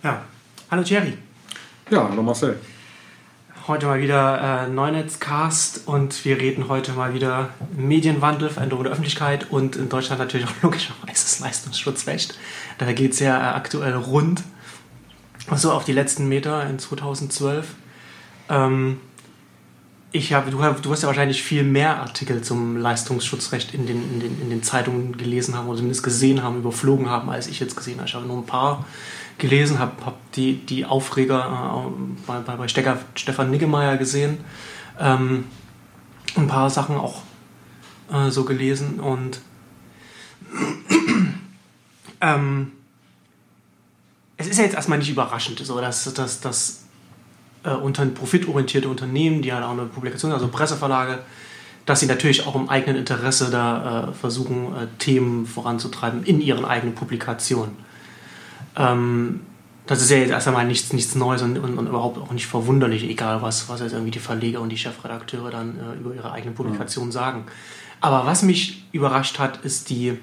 Ja, hallo Jerry. Ja, hallo Marcel. Heute mal wieder äh, Neunetzcast und wir reden heute mal wieder Medienwandel, Veränderung der Öffentlichkeit und in Deutschland natürlich auch logischerweise das Leistungsschutzrecht. Da geht es ja äh, aktuell rund, so auf die letzten Meter in 2012. Ähm, ich habe, du, du hast ja wahrscheinlich viel mehr Artikel zum Leistungsschutzrecht in den, in den, in den Zeitungen gelesen haben oder zumindest gesehen haben, überflogen haben, als ich jetzt gesehen habe. Ich habe nur ein paar gelesen, habe hab die, die Aufreger äh, bei, bei, bei Stecker, Stefan Niggemeier gesehen, ähm, ein paar Sachen auch äh, so gelesen und ähm, es ist ja jetzt erstmal nicht überraschend, so dass, dass, dass äh, unter profitorientierte Unternehmen, die halt auch eine Publikation, also Presseverlage, dass sie natürlich auch im eigenen Interesse da äh, versuchen, äh, Themen voranzutreiben in ihren eigenen Publikationen. Ähm, das ist ja jetzt erst einmal nichts, nichts Neues und, und, und, überhaupt auch nicht verwunderlich, egal was, was jetzt irgendwie die Verleger und die Chefredakteure dann äh, über ihre eigene Publikation ja. sagen. Aber was mich überrascht hat, ist die,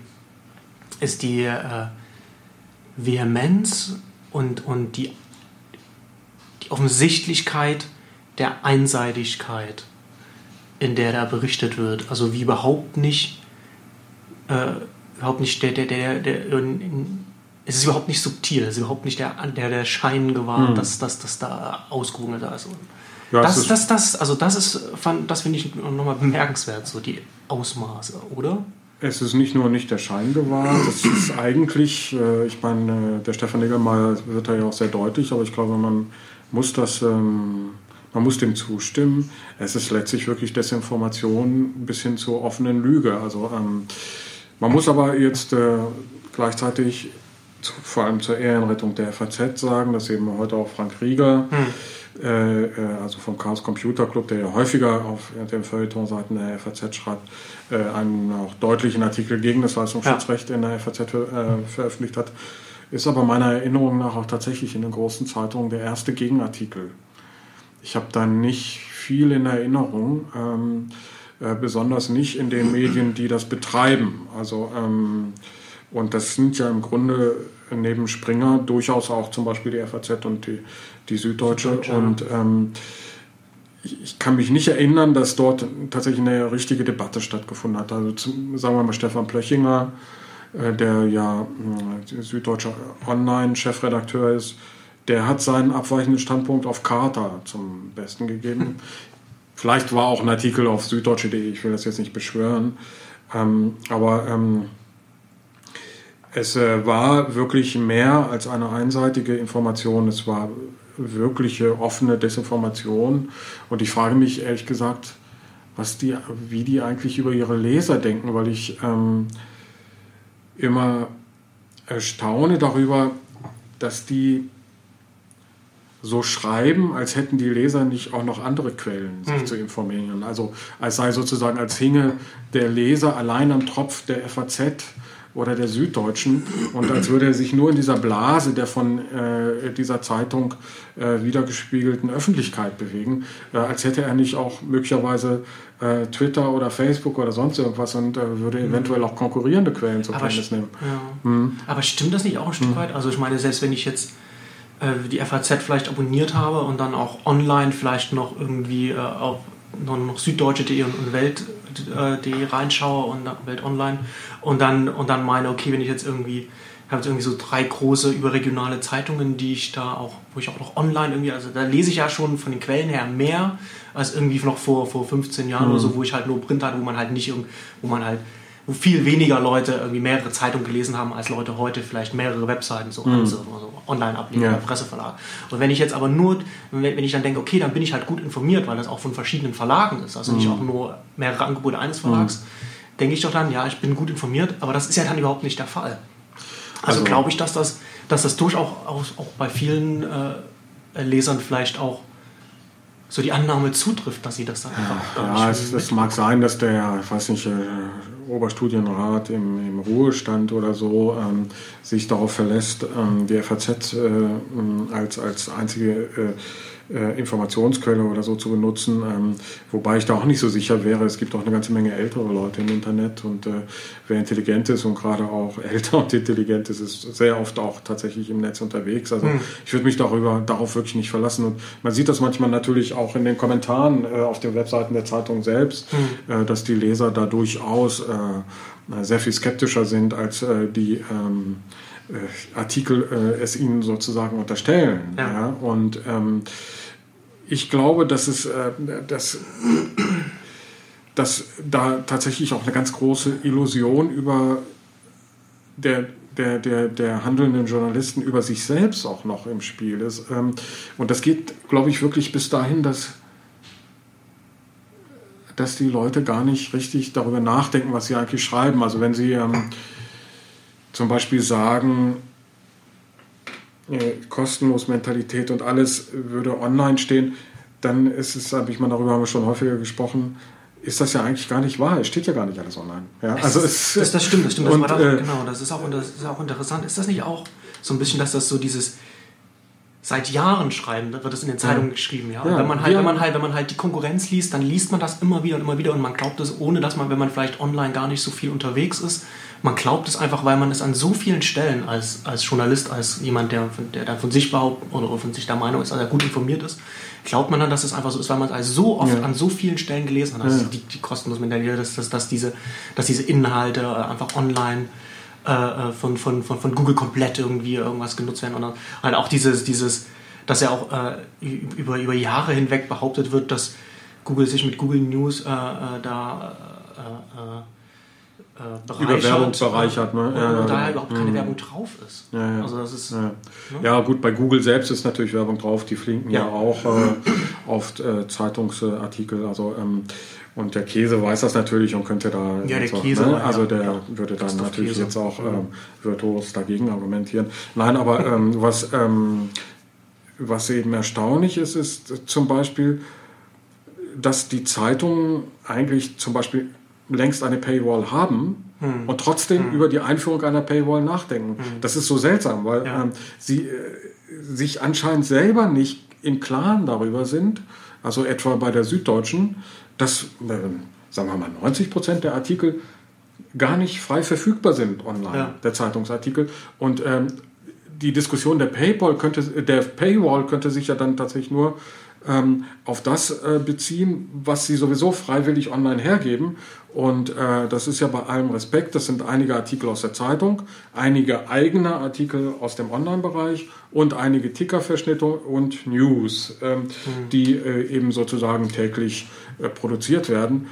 ist die äh, Vehemenz und, und die, die Offensichtlichkeit der Einseitigkeit, in der da berichtet wird. Also wie überhaupt nicht, äh, überhaupt nicht der, der, der, der in, es ist überhaupt nicht subtil, es ist überhaupt nicht der, der, der Schein gewahrt, mhm. dass, dass das da ausgewogen da ist. Ja, das, das, das, also das ist, das finde ich nochmal bemerkenswert, so die Ausmaße, oder? Es ist nicht nur nicht der Schein gewahrt, es ist eigentlich, äh, ich meine, der Stefan Niggemeier wird da ja auch sehr deutlich, aber ich glaube, man muss das, ähm, man muss dem zustimmen. Es ist letztlich wirklich Desinformation bis hin zur offenen Lüge. Also ähm, man muss aber jetzt äh, gleichzeitig vor allem zur Ehrenrettung der FAZ sagen, dass eben heute auch Frank Rieger, hm. äh, äh, also vom Chaos Computer Club, der ja häufiger auf den Feuilletonseiten der FAZ schreibt, äh, einen auch deutlichen Artikel gegen das Leistungsschutzrecht ja. in der FAZ äh, veröffentlicht hat, ist aber meiner Erinnerung nach auch tatsächlich in den großen Zeitungen der erste Gegenartikel. Ich habe da nicht viel in Erinnerung, ähm, äh, besonders nicht in den Medien, die das betreiben. Also ähm, und das sind ja im Grunde neben Springer durchaus auch zum Beispiel die FAZ und die, die Süddeutsche. Süddeutsche und ähm, ich, ich, kann mich nicht erinnern, dass dort tatsächlich eine richtige Debatte stattgefunden hat. Also zum, sagen wir mal Stefan Plöchinger, der ja äh, Süddeutscher Online-Chefredakteur ist, der hat seinen abweichenden Standpunkt auf Charta zum Besten gegeben. Vielleicht war auch ein Artikel auf süddeutsche.de, ich will das jetzt nicht beschwören. Ähm, aber ähm, es äh, war wirklich mehr als eine einseitige Information. Es war wirkliche offene Desinformation. Und ich frage mich ehrlich gesagt, was die, wie die eigentlich über ihre Leser denken, weil ich ähm, immer erstaune darüber, dass die so schreiben, als hätten die Leser nicht auch noch andere Quellen, sich mhm. zu informieren. Also als sei sozusagen, als hinge der Leser allein am Tropf der FAZ oder der Süddeutschen und als würde er sich nur in dieser Blase der von äh, dieser Zeitung äh, wiedergespiegelten Öffentlichkeit bewegen, äh, als hätte er nicht auch möglicherweise äh, Twitter oder Facebook oder sonst irgendwas und äh, würde mhm. eventuell auch konkurrierende Quellen zur Kenntnis nehmen. Ja. Mhm. Aber stimmt das nicht auch ein Stück mhm. weit? Also ich meine, selbst wenn ich jetzt äh, die FAZ vielleicht abonniert habe und dann auch online vielleicht noch irgendwie auf noch süddeutsche.de und Welt.de reinschaue und Welt Online und dann, und dann meine, okay, wenn ich jetzt irgendwie, ich habe jetzt irgendwie so drei große überregionale Zeitungen, die ich da auch, wo ich auch noch online irgendwie, also da lese ich ja schon von den Quellen her mehr als irgendwie noch vor, vor 15 Jahren mhm. oder so, wo ich halt nur Print hatte, wo man halt nicht, wo man halt wo viel weniger Leute irgendwie mehrere Zeitungen gelesen haben, als Leute heute vielleicht mehrere Webseiten so, mhm. so, so online ablegen ja. Presseverlag. Und wenn ich jetzt aber nur, wenn ich dann denke, okay, dann bin ich halt gut informiert, weil das auch von verschiedenen Verlagen ist, also mhm. nicht auch nur mehrere Angebote eines Verlags, mhm. denke ich doch dann, ja, ich bin gut informiert, aber das ist ja dann überhaupt nicht der Fall. Also, also glaube ich, dass das, dass das durchaus auch, auch bei vielen äh, Lesern vielleicht auch so die Annahme zutrifft, dass sie das dann einfach Ja, es, es mag sein, dass der, ich weiß nicht, äh, Oberstudienrat im, im Ruhestand oder so ähm, sich darauf verlässt, ähm, die FAZ äh, als, als einzige äh, Informationsquelle oder so zu benutzen, ähm, wobei ich da auch nicht so sicher wäre. Es gibt auch eine ganze Menge ältere Leute im Internet und äh, wer intelligent ist und gerade auch älter und intelligent ist, ist sehr oft auch tatsächlich im Netz unterwegs. Also mhm. ich würde mich darüber, darauf wirklich nicht verlassen. Und man sieht das manchmal natürlich auch in den Kommentaren äh, auf den Webseiten der Zeitung selbst, mhm. dass die Leser da durchaus äh, sehr viel skeptischer sind als äh, die ähm, äh, Artikel äh, es ihnen sozusagen unterstellen. Ja. ja? Und ähm, ich glaube, dass es äh, dass, dass da tatsächlich auch eine ganz große Illusion über der der, der, der handelnden Journalisten über sich selbst auch noch im Spiel ist. Ähm, und das geht, glaube ich, wirklich bis dahin, dass, dass die Leute gar nicht richtig darüber nachdenken, was sie eigentlich schreiben. Also wenn sie ähm, zum Beispiel sagen, äh, kostenlos Mentalität und alles würde online stehen, dann ist es, habe ich mal darüber haben wir schon häufiger gesprochen, ist das ja eigentlich gar nicht wahr. Es steht ja gar nicht alles online. Ja, also es, das, das stimmt, das stimmt. Und, das äh, genau, das ist, auch, das ist auch interessant. Ist das nicht auch so ein bisschen, dass das so dieses seit Jahren schreiben, wird das in den Zeitungen ja. geschrieben, ja. ja wenn man halt, ja. wenn man halt, wenn man halt die Konkurrenz liest, dann liest man das immer wieder und immer wieder und man glaubt es, ohne dass man, wenn man vielleicht online gar nicht so viel unterwegs ist, man glaubt es einfach, weil man es an so vielen Stellen als, als Journalist, als jemand, der, der dann von sich behauptet oder von sich der Meinung ist, dass er gut informiert ist, glaubt man dann, dass es einfach so ist, weil man es also so oft an so vielen Stellen gelesen hat, dass die, die kostenlos Mentalität, dass, dass, dass, diese, dass diese Inhalte einfach online äh, äh, von, von, von, von Google komplett irgendwie irgendwas genutzt werden. Und halt auch dieses, dieses dass ja auch äh, über, über Jahre hinweg behauptet wird, dass Google sich mit Google News äh, äh da äh, über Werbung bereichert, ne? Ja, und da überhaupt keine mhm. Werbung drauf ist. Ja, ja. Also das ist ja. Ne? ja. gut, bei Google selbst ist natürlich Werbung drauf, die flinken ja, auch äh, oft äh, Zeitungsartikel, also ähm, und der Käse weiß das natürlich und könnte da. Ja, der Käse. Ne? Also der ja, würde dann natürlich Käse. jetzt auch ähm, virtuos dagegen argumentieren. Nein, aber ähm, was, ähm, was eben erstaunlich ist, ist zum Beispiel, dass die Zeitungen eigentlich zum Beispiel längst eine Paywall haben hm. und trotzdem hm. über die Einführung einer Paywall nachdenken. Hm. Das ist so seltsam, weil ja. ähm, sie äh, sich anscheinend selber nicht im Klaren darüber sind, also etwa bei der Süddeutschen, dass, äh, sagen wir mal, 90 Prozent der Artikel gar nicht frei verfügbar sind online, ja. der Zeitungsartikel. Und ähm, die Diskussion der Paywall könnte, der Paywall könnte sich ja dann tatsächlich nur ähm, auf das äh, beziehen, was sie sowieso freiwillig online hergeben. Und äh, das ist ja bei allem Respekt, das sind einige Artikel aus der Zeitung, einige eigene Artikel aus dem Online-Bereich und einige Tickerverschnitte und News, ähm, mhm. die äh, eben sozusagen täglich äh, produziert werden.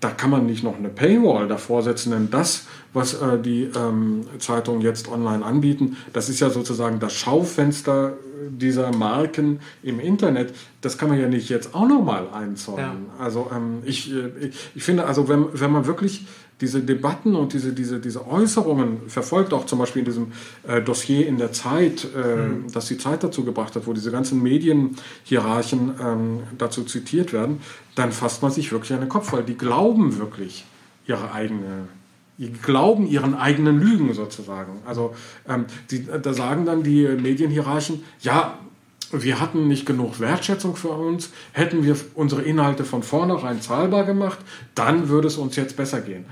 Da kann man nicht noch eine Paywall davor setzen, denn das, was äh, die ähm, Zeitungen jetzt online anbieten, das ist ja sozusagen das Schaufenster dieser Marken im Internet, das kann man ja nicht jetzt auch nochmal einzäunen. Ja. Also ähm, ich, äh, ich, ich, finde, also wenn, wenn man wirklich diese Debatten und diese, diese, diese Äußerungen verfolgt, auch zum Beispiel in diesem äh, Dossier in der Zeit, äh, mhm. das die Zeit dazu gebracht hat, wo diese ganzen Medienhierarchen ähm, dazu zitiert werden, dann fasst man sich wirklich an den Kopf, weil die glauben wirklich ihre eigene glauben ihren eigenen Lügen sozusagen. Also ähm, die, da sagen dann die Medienhierarchen, ja, wir hatten nicht genug Wertschätzung für uns, hätten wir unsere Inhalte von vornherein zahlbar gemacht, dann würde es uns jetzt besser gehen.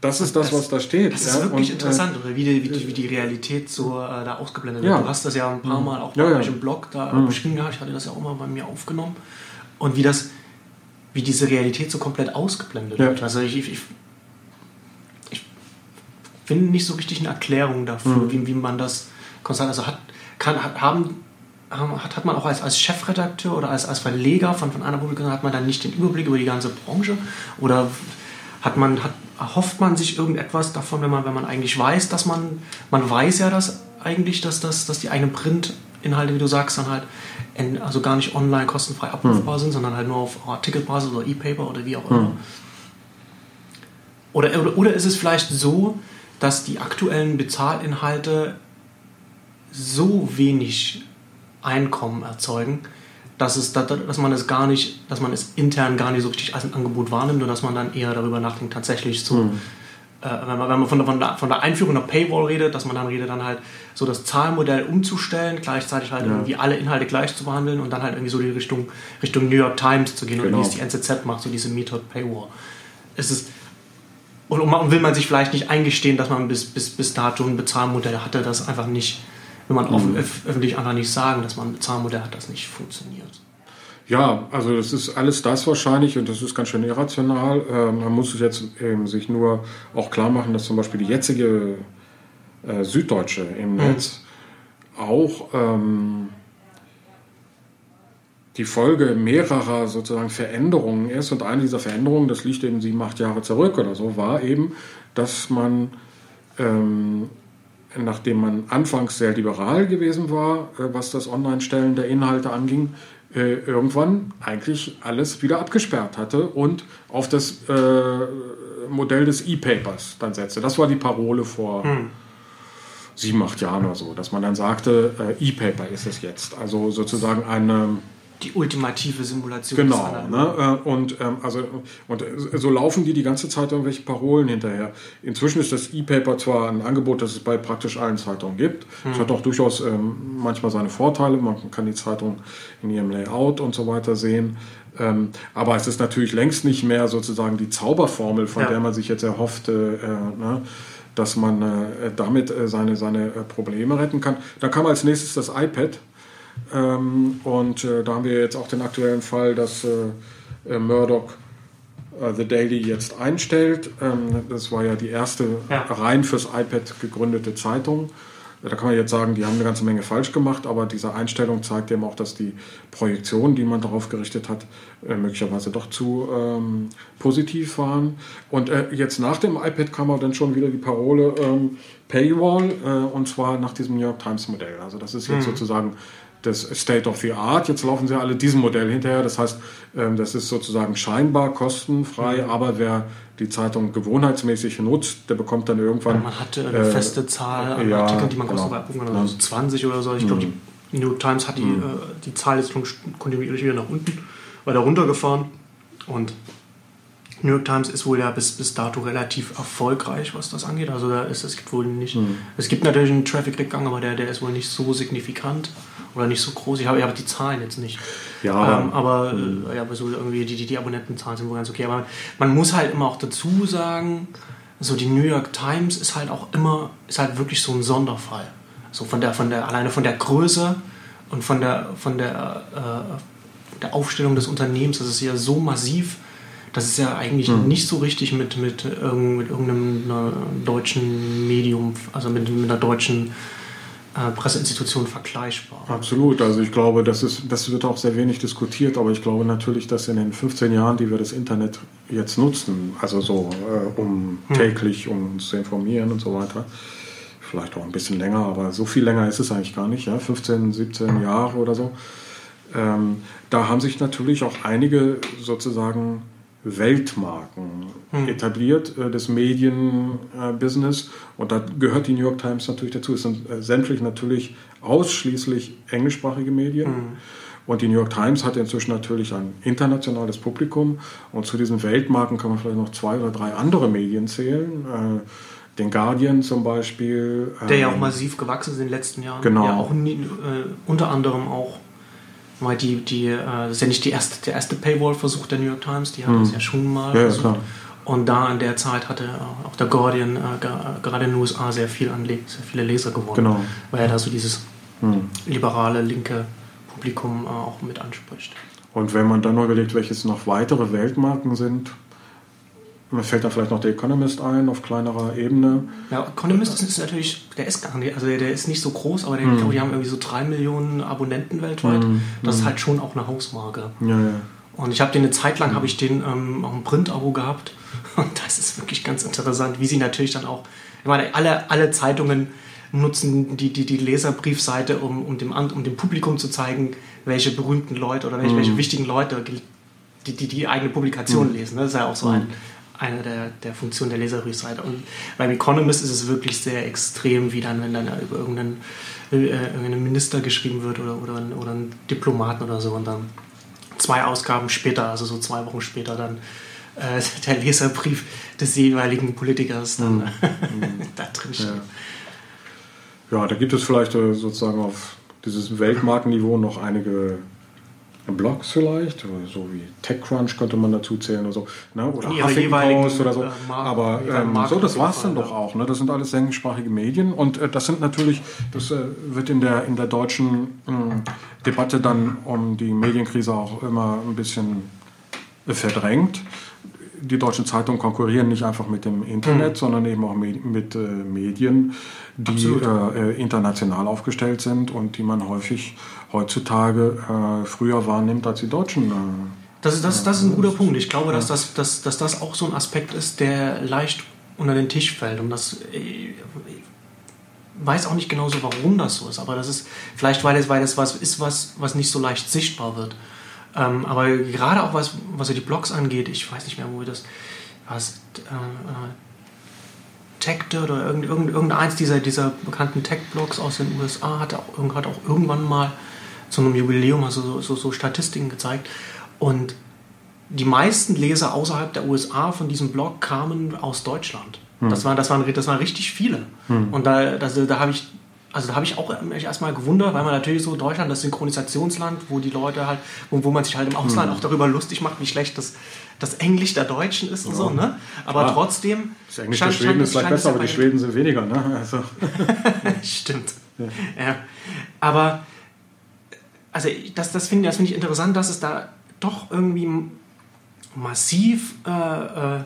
Das ist das, das was da steht. Das ist ja? wirklich und, interessant, äh, wie, die, wie, die, wie die Realität so äh, da ausgeblendet wird. Ja. Du hast das ja ein paar mhm. Mal auch bei ja, euch im Blog da mhm. beschrieben gehabt, ich hatte das ja auch mal bei mir aufgenommen. Und wie das, wie diese Realität so komplett ausgeblendet wird. Also ich, ich finde nicht so richtig eine Erklärung dafür, mhm. wie, wie man das konstant, also hat, kann, hat, haben, hat, hat man auch als, als Chefredakteur oder als, als Verleger von, von einer Publikation, hat man dann nicht den Überblick über die ganze Branche oder hat man, hat, erhofft man sich irgendetwas davon, wenn man, wenn man eigentlich weiß, dass man, man weiß ja das eigentlich, dass, das, dass die eigenen Printinhalte, wie du sagst, dann halt in, also gar nicht online kostenfrei abrufbar mhm. sind, sondern halt nur auf Artikelbasis oder E-Paper oder wie auch immer. Mhm. Oder, oder, oder ist es vielleicht so, dass die aktuellen Bezahlinhalte so wenig Einkommen erzeugen, dass, es, dass man es gar nicht, dass man es intern gar nicht so richtig als ein Angebot wahrnimmt und dass man dann eher darüber nachdenkt, tatsächlich so mhm. äh, wenn man, wenn man von, von, der, von der Einführung der Paywall redet, dass man dann redet, dann halt so das Zahlmodell umzustellen, gleichzeitig halt ja. irgendwie alle Inhalte gleich zu behandeln und dann halt irgendwie so die Richtung, Richtung New York Times zu gehen genau. und wie es die NZZ macht, so diese Method Paywall. Es ist, und, und will man sich vielleicht nicht eingestehen, dass man bis, bis, bis dato ein Bezahlmodell hatte, das einfach nicht, will man mhm. öffentlich einfach nicht sagen, dass man ein Bezahlmodell hat, das nicht funktioniert. Ja, also das ist alles das wahrscheinlich und das ist ganz schön irrational. Äh, man muss sich jetzt eben sich nur auch klar machen, dass zum Beispiel die jetzige äh, Süddeutsche im mhm. Netz auch ähm, die Folge mehrerer sozusagen Veränderungen ist. Und eine dieser Veränderungen, das liegt eben sieben, acht Jahre zurück oder so, war eben, dass man, ähm, nachdem man anfangs sehr liberal gewesen war, äh, was das Online-Stellen der Inhalte anging, äh, irgendwann eigentlich alles wieder abgesperrt hatte und auf das äh, Modell des E-Papers dann setzte. Das war die Parole vor hm. sieben, acht Jahren oder so, dass man dann sagte, äh, E-Paper ist es jetzt. Also sozusagen eine die ultimative Simulation. Genau. Ne? Äh, und, ähm, also, und äh, so laufen die die ganze Zeit irgendwelche Parolen hinterher. Inzwischen ist das E-Paper zwar ein Angebot, das es bei praktisch allen Zeitungen gibt. Es hm. hat auch durchaus ähm, manchmal seine Vorteile. Man kann die Zeitung in ihrem Layout und so weiter sehen. Ähm, aber es ist natürlich längst nicht mehr sozusagen die Zauberformel, von ja. der man sich jetzt erhoffte. Äh, ne? dass man äh, damit äh, seine, seine äh, Probleme retten kann. Dann kam als nächstes das iPad. Ähm, und äh, da haben wir jetzt auch den aktuellen Fall, dass äh, äh Murdoch äh, The Daily jetzt einstellt. Ähm, das war ja die erste ja. rein fürs iPad gegründete Zeitung. Da kann man jetzt sagen, die haben eine ganze Menge falsch gemacht, aber diese Einstellung zeigt eben auch, dass die Projektionen, die man darauf gerichtet hat, äh, möglicherweise doch zu ähm, positiv waren. Und äh, jetzt nach dem iPad kam auch dann schon wieder die Parole ähm, Paywall, äh, und zwar nach diesem New York Times Modell. Also das ist jetzt mhm. sozusagen das State of the Art. Jetzt laufen sie alle diesem Modell hinterher. Das heißt, ähm, das ist sozusagen scheinbar kostenfrei, mhm. aber wer die Zeitung gewohnheitsmäßig nutzt, der bekommt dann irgendwann. Man hatte eine äh, feste Zahl an ja, Artikeln, die man genau. kostenfrei abrufen kann, also 20 oder so. Ich glaube, mhm. die New York Times hat die, mhm. äh, die Zahl jetzt kontinuierlich wieder nach unten, weiter runtergefahren. Und New York Times ist wohl ja bis, bis dato relativ erfolgreich, was das angeht. Also da ist, es gibt wohl nicht. Mhm. Es gibt natürlich einen Traffic-Rückgang, aber der, der ist wohl nicht so signifikant oder nicht so groß. Ich habe, ich habe die Zahlen jetzt nicht. Ja. Ähm, aber mhm. ja, so irgendwie die, die, die Abonnentenzahlen sind wohl ganz okay. Aber man muss halt immer auch dazu sagen, so die New York Times ist halt auch immer, ist halt wirklich so ein Sonderfall. So von der, von der, alleine von der Größe und von der, von der, äh, der Aufstellung des Unternehmens, das ist ja so massiv, das ist ja eigentlich mhm. nicht so richtig mit, mit, mit irgendeinem deutschen Medium, also mit, mit einer deutschen äh, Presseinstitution vergleichbar. Absolut. Also ich glaube, das, ist, das wird auch sehr wenig diskutiert, aber ich glaube natürlich, dass in den 15 Jahren, die wir das Internet jetzt nutzen, also so äh, um hm. täglich, um uns zu informieren und so weiter, vielleicht auch ein bisschen länger, aber so viel länger ist es eigentlich gar nicht, ja? 15, 17 Jahre oder so. Ähm, da haben sich natürlich auch einige sozusagen Weltmarken hm. etabliert, äh, des Medienbusiness. Äh, und da gehört die New York Times natürlich dazu. Es sind äh, sämtlich natürlich ausschließlich englischsprachige Medien. Hm. Und die New York Times hat inzwischen natürlich ein internationales Publikum. Und zu diesen Weltmarken kann man vielleicht noch zwei oder drei andere Medien zählen. Äh, den Guardian zum Beispiel. Der ja auch ähm, massiv gewachsen ist in den letzten Jahren. Genau. Ja, auch nie, äh, unter anderem auch weil die, die, äh, das ist ja nicht die erste, der erste Paywall-Versuch der New York Times, die haben mhm. das ja schon mal ja, versucht. Klar. Und da in der Zeit hatte auch der Guardian äh, gerade in den USA sehr viel anlegt, sehr viele Leser gewonnen. Genau. Weil er da so dieses mhm. liberale, linke Publikum äh, auch mit anspricht. Und wenn man dann noch überlegt, welches noch weitere Weltmarken sind, mir fällt da vielleicht noch der Economist ein, auf kleinerer Ebene. Ja, Economist ist natürlich, der ist gar nicht, also der, der ist nicht so groß, aber der, mm. ich glaube, die haben irgendwie so drei Millionen Abonnenten weltweit. Mm. Das ist hm. halt schon auch eine Hausmarke. Ja, ja. Und ich habe den eine Zeit lang, habe ich den ähm, auch ein Print-Abo gehabt. Und das ist wirklich ganz interessant, wie sie natürlich dann auch, ich meine, alle, alle Zeitungen nutzen die, die, die Leserbriefseite, um, um, dem, um dem Publikum zu zeigen, welche berühmten Leute oder welche, mm. welche wichtigen Leute die, die, die eigene Publikation lesen. Das ist ja auch so ein eine der, der Funktionen der Leserbriefseite. Und beim Economist ist es wirklich sehr extrem, wie dann, wenn dann über irgendeinen, äh, irgendeinen Minister geschrieben wird oder, oder, oder einen Diplomaten oder so und dann zwei Ausgaben später, also so zwei Wochen später, dann äh, der Leserbrief des jeweiligen Politikers dann mhm. da drin steht. Ja. ja. da gibt es vielleicht äh, sozusagen auf dieses Weltmarkenniveau noch einige Blogs vielleicht, so wie TechCrunch könnte man dazu zählen oder so, ne? oder Huffington Post oder so. Äh, Aber ähm, so, das war es dann doch auch. Ne? Das sind alles englischsprachige Medien und äh, das sind natürlich, das äh, wird in der, in der deutschen äh, Debatte dann um die Medienkrise auch immer ein bisschen verdrängt die deutschen Zeitungen konkurrieren nicht einfach mit dem Internet, mhm. sondern eben auch mit, mit äh, Medien, die äh, äh, international aufgestellt sind und die man häufig heutzutage äh, früher wahrnimmt als die Deutschen. Äh, das ist, das, das ist ein guter Punkt. Ich glaube, dass das, dass, dass das auch so ein Aspekt ist, der leicht unter den Tisch fällt. Und das ich weiß auch nicht genau so, warum das so ist, aber das ist vielleicht, weil es, weil es was ist, was, was nicht so leicht sichtbar wird. Ähm, aber gerade auch was, was so die Blogs angeht, ich weiß nicht mehr, wo das was äh, TechDirt oder irgend, irgend, irgendeins dieser, dieser bekannten Tech-Blogs aus den USA hat auch, hat auch irgendwann mal zu einem Jubiläum also so, so, so Statistiken gezeigt. Und die meisten Leser außerhalb der USA von diesem Blog kamen aus Deutschland. Hm. Das, waren, das, waren, das waren richtig viele. Hm. Und da, das, da habe ich also da habe ich auch mich erstmal gewundert, weil man natürlich so Deutschland, das Synchronisationsland, wo die Leute halt, wo, wo man sich halt im Ausland mhm. auch darüber lustig macht, wie schlecht das, das Englisch der Deutschen ist und ja. so, ne? Aber Klar. trotzdem. Das Englisch der Schweden ist vielleicht besser, aber die Schweden sind weniger, ne? Also. Stimmt. Ja. ja. Aber also das, das finde das find ich interessant, dass es da doch irgendwie massiv äh, äh,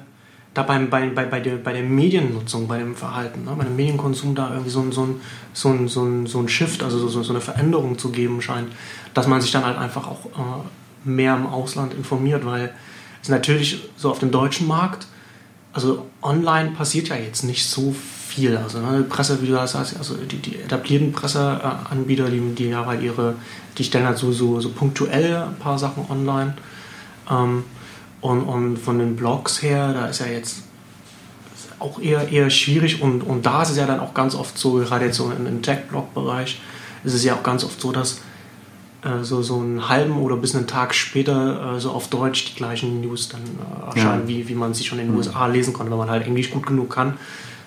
da beim, bei, bei, bei, der, bei der Mediennutzung, bei dem Verhalten, ne, bei dem Medienkonsum da irgendwie so ein, so ein, so ein, so ein, so ein Shift, also so, so eine Veränderung zu geben scheint, dass man sich dann halt einfach auch äh, mehr im Ausland informiert, weil es natürlich so auf dem deutschen Markt, also online passiert ja jetzt nicht so viel. Also ne, Presse, wie du das sagst, also die, die etablierten Presseanbieter, die, die ja halt ihre, die stellen halt so, so, so punktuell ein paar Sachen online. Ähm, und, und von den Blogs her, da ist ja jetzt auch eher, eher schwierig und, und da ist es ja dann auch ganz oft so, gerade jetzt so im, im Tech-Blog-Bereich, ist es ja auch ganz oft so, dass äh, so, so einen halben oder bis einen Tag später äh, so auf Deutsch die gleichen News dann äh, erscheinen, ja. wie, wie man sie schon in den mhm. USA lesen konnte, wenn man halt Englisch gut genug kann.